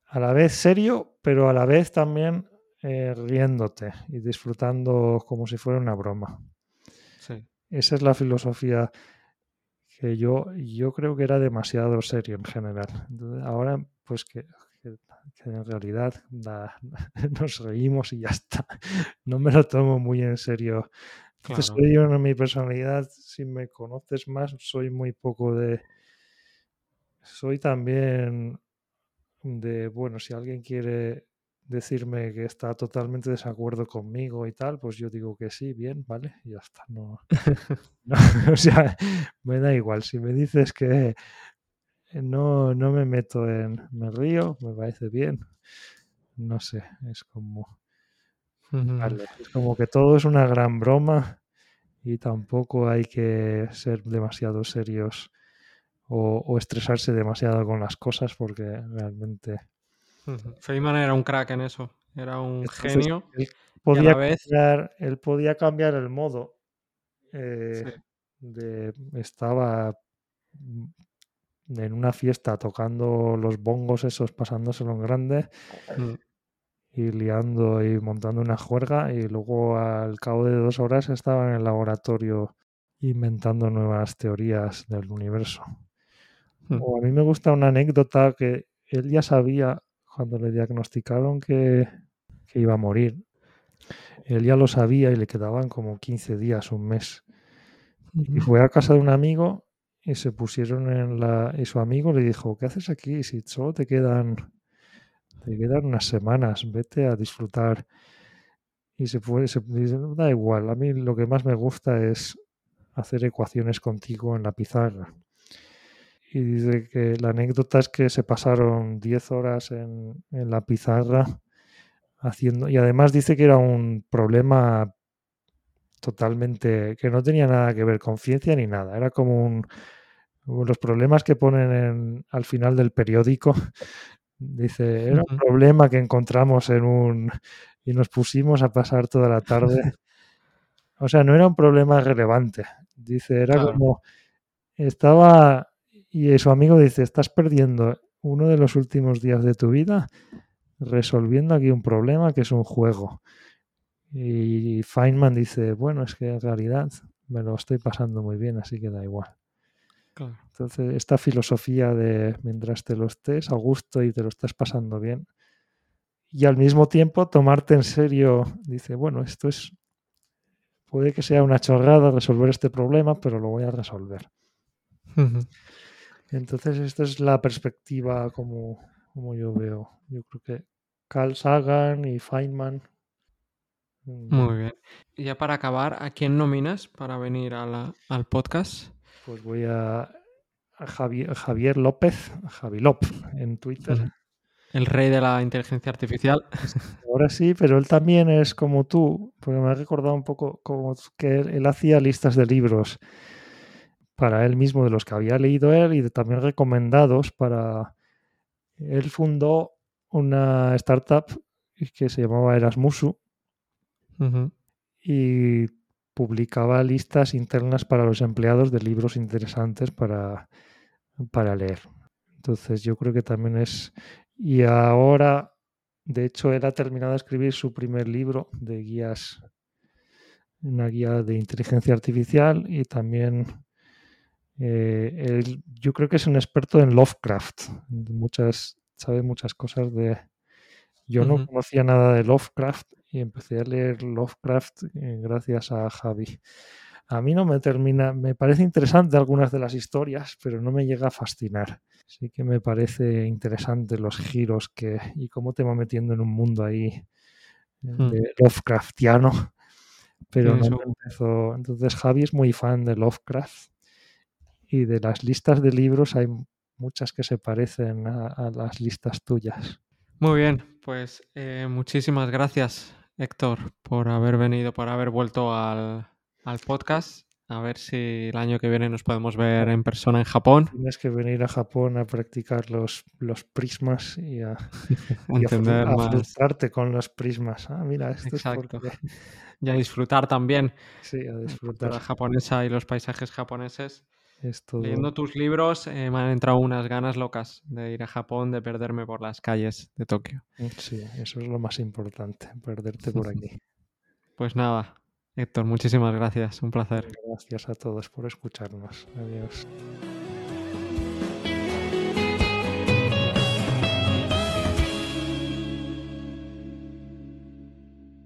a la vez serio, pero a la vez también eh, riéndote y disfrutando como si fuera una broma. Esa es la filosofía que yo, yo creo que era demasiado serio en general. Ahora, pues que que en realidad <laughs> nos reímos y ya está. No me lo tomo muy en serio. soy yo en mi personalidad, si me conoces más, soy muy poco de... Soy también de, bueno, si alguien quiere decirme que está totalmente desacuerdo conmigo y tal, pues yo digo que sí, bien, vale, y ya está. no, <laughs> o sea, me da igual. Si me dices que no, no me meto en, me río, me parece bien. No sé, es como, es como que todo es una gran broma y tampoco hay que ser demasiado serios o, estresarse demasiado con las cosas porque realmente... Feynman era un crack en eso, era un genio. Él podía, cambiar, él podía cambiar el modo. Eh, de, estaba en una fiesta tocando los bongos esos, pasándoselo en grande mm. y liando y montando una juerga y luego al cabo de dos horas estaba en el laboratorio inventando nuevas teorías del universo. Mm. O a mí me gusta una anécdota que él ya sabía cuando le diagnosticaron que, que iba a morir. Él ya lo sabía y le quedaban como 15 días, un mes. Y fue a casa de un amigo y se pusieron en la... Y su amigo le dijo, ¿qué haces aquí? Si solo te quedan, te quedan unas semanas, vete a disfrutar. Y se fue, se da igual, a mí lo que más me gusta es hacer ecuaciones contigo en la pizarra. Y dice que la anécdota es que se pasaron 10 horas en, en la pizarra haciendo... Y además dice que era un problema totalmente que no tenía nada que ver con ciencia ni nada. Era como un, los problemas que ponen al final del periódico. <laughs> Dice, era un problema que encontramos en un... y nos pusimos a pasar toda la tarde. <laughs> O sea, no era un problema relevante. Dice, era como... Estaba... Y su amigo dice, estás perdiendo uno de los últimos días de tu vida resolviendo aquí un problema que es un juego. Y Feynman dice, bueno, es que en realidad me lo estoy pasando muy bien, así que da igual. Entonces, esta filosofía de mientras te lo estés a gusto y te lo estás pasando bien, y al mismo tiempo tomarte en serio, dice, bueno, esto es, puede que sea una chorrada resolver este problema, pero lo voy a resolver. Entonces, esta es la perspectiva como, como yo veo. Yo creo que Carl Sagan y Feynman. Mm, Muy bien. Y ya para acabar, ¿a quién nominas para venir al podcast? Pues voy a, Javier, López, Javi en Twitter. El rey de la inteligencia artificial. <laughs> Ahora sí, pero él también es como tú, porque me ha recordado un poco como que él, hacía listas de libros para él mismo de los que había leído él y también recomendados para... Él fundó una startup que se llamaba Erasmusu y publicaba listas internas para los empleados de libros interesantes para, para leer. Entonces yo creo que también es... Y ahora, de hecho, él ha terminado de escribir su primer libro de guías, una guía de inteligencia artificial y también eh, yo creo que es un experto en Lovecraft. Muchas, sabe muchas cosas de... Yo no conocía nada de Lovecraft y empecé a leer Lovecraft eh, gracias a Javi. A mí no me termina, me parece interesante algunas de las historias, pero no me llega a fascinar. Sí que me parece interesante los giros que y cómo te va metiendo en un mundo ahí eh, hmm. de Lovecraftiano. Pero no me empezó. Entonces Javi es muy fan de Lovecraft y de las listas de libros hay muchas que se parecen a, las listas tuyas. Muy bien, pues eh, muchísimas gracias Héctor por haber venido, por haber vuelto al, podcast. A ver si el año que viene nos podemos ver en persona en Japón. Tienes que venir a Japón a practicar los, los prismas y a, <laughs> Entender frustrarte con los prismas. Ah, mira, esto Exacto. <laughs> Y a disfrutar también. Sí, a disfrutar. La japonesa y los paisajes japoneses. Leyendo tus libros eh, me han entrado unas ganas locas de ir a Japón, de perderme por las calles de Tokio. Mm, sí, eso es lo más importante, perderte por aquí. <laughs> pues nada, Héctor, muchísimas gracias, un placer. Gracias a todos por escucharnos. Adiós.